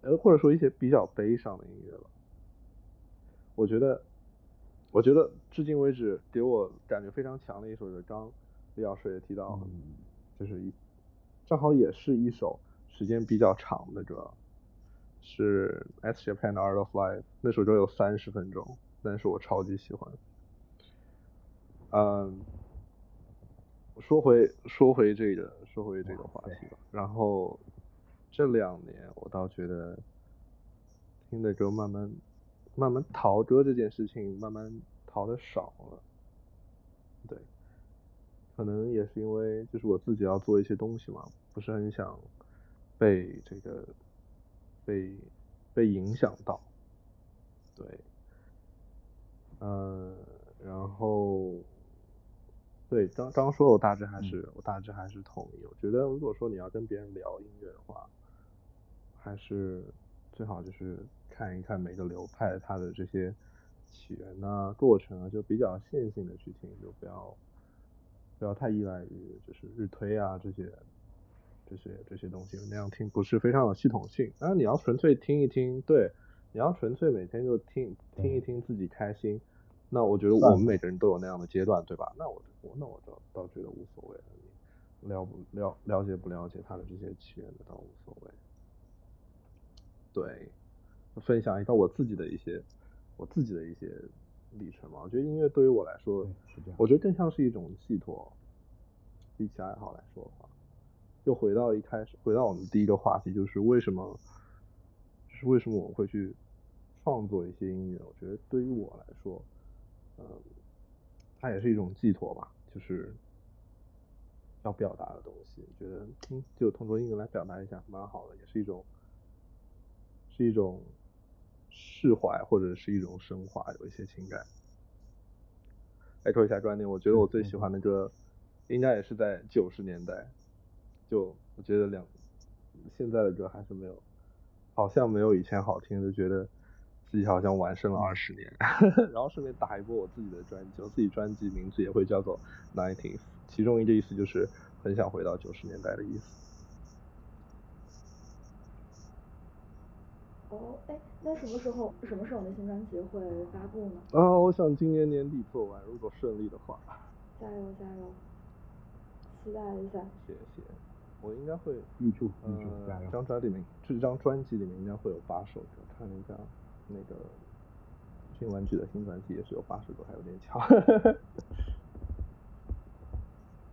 Speaker 3: 呃或者说一些比较悲伤的音乐吧。我觉得，我觉得至今为止给我感觉非常强的一首，就是刚李老师也提到，
Speaker 2: 嗯
Speaker 3: 就是一正好也是一首时间比较长的歌，是 S Japan 的 Art of Life，那首歌有三十分钟，但是我超级喜欢。嗯，说回说回这个说回这个话题吧，然后这两年我倒觉得听的歌慢慢慢慢逃歌这件事情慢慢逃的少了，对，可能也是因为就是我自己要做一些东西嘛，不是很想被这个被被影响到，对，嗯，然后对刚刚说我大致还是、我大致还是同意，我觉得如果说你要跟别人聊音乐的话，还是最好就是看一看每个流派它的这些起源呐、过程啊，就比较线性的去听，就不要不要太依赖于就是日推啊这些这些这些东西，那样听不是非常有系统性。然后你要纯粹听一听，对，你要纯粹每天就听听一听自己开心，那我觉得我们每个人都有那样的阶段，对吧？那我我那我倒倒觉得无所谓了，你了不了了解不了解他的这些起源的倒无所谓。对，分享一下我自己的一些我自己的一些历程嘛。我觉得音乐对于我来说，我觉得更像是一种寄托，比起爱好来说的话，又回到一开始，回到我们第一个话题，就是为什么，就是为什么我们会去创作一些音乐？我觉得对于我来说，嗯，它也是一种寄托吧，就是要表达的东西。觉得嗯，就通过音乐来表达一下，蛮好的，也是一种，是一种释怀或者是一种升华，有一些情感。来说一下观点，我觉得我最喜欢的歌，应该也是在九十年代。就我觉得两现在的歌还是没有，好像没有以前好听，就觉得自己好像完胜了二十年。然后顺便打一波我自己的专辑，我自己专辑名字也会叫做 Nineties，其中一个意思就是很想回到九十年代的意思。
Speaker 1: 哦，哎，那什么时候什么时候你的新专辑会发布呢？
Speaker 3: 啊，我想今年年底做完，如果顺利的话。
Speaker 1: 加油加油，期待一下。
Speaker 3: 谢谢，我应该会
Speaker 2: 预祝预祝加！
Speaker 3: 张专辑里面，这张专辑里面应该会有八首歌，看了一下那个新玩具的新专辑也是有八首歌，还有点巧。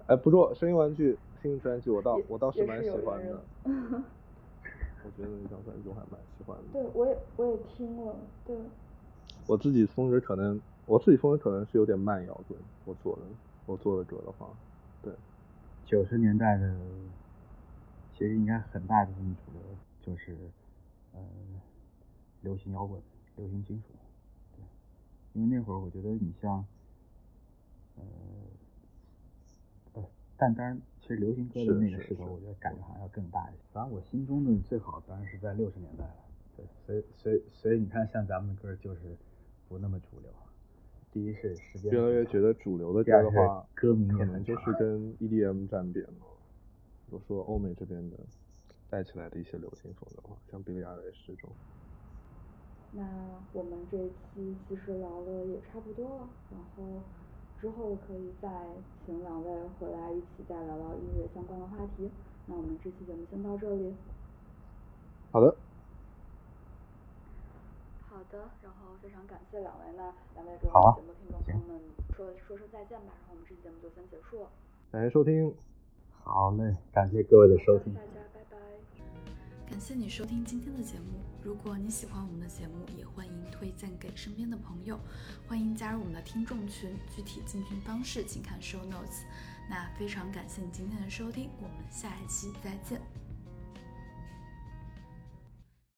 Speaker 3: 哎，不过声音玩具新专辑我倒我倒是蛮喜欢的，我觉得那张专辑我还蛮喜欢的。
Speaker 1: 对，我也我也听了，对，
Speaker 3: 我自己风格可能我自己风格可能是有点慢摇滚，我做的我做的歌的话，对，
Speaker 2: 九十年代的，其实应该很大一部分主流就是，呃，流行摇滚、流行金属，对，因为那会儿我觉得你像，呃，呃，但当然，其实流行歌的那个势头，我觉得感觉好像要更大一些。反正，我心中的最好当然是在六十年代了，对，所以所以所以你看，像咱们的歌就是不那么主流。第一是时间
Speaker 3: 越来越觉得主流的
Speaker 2: 第二是
Speaker 3: 歌的话，
Speaker 2: 歌名
Speaker 3: 可能就是跟 EDM 沾边了。比如说欧美这边的带起来的一些流行风的话，像 Billie Eilish 这种。
Speaker 1: 那我们这一期其实聊的也差不多了，然后之后可以再请两位回来一起再聊聊音乐相关的话题。那我们这期节目先到这里。
Speaker 3: 好的，
Speaker 1: 好的，然后非常感谢两位，那两位给我们节目听众朋友们说说声再见吧，然后我们这期节目就先结束了。
Speaker 3: 感谢收听。
Speaker 2: 好嘞，感谢各位的收听
Speaker 1: 大。家拜拜。感谢你收听今天的节目。如果你喜欢我们的节目，也欢迎推荐给身边的朋友。欢迎加入我们的听众群，具体进群方式请看 show notes。那非常感谢你今天的收听，我们下一期再见。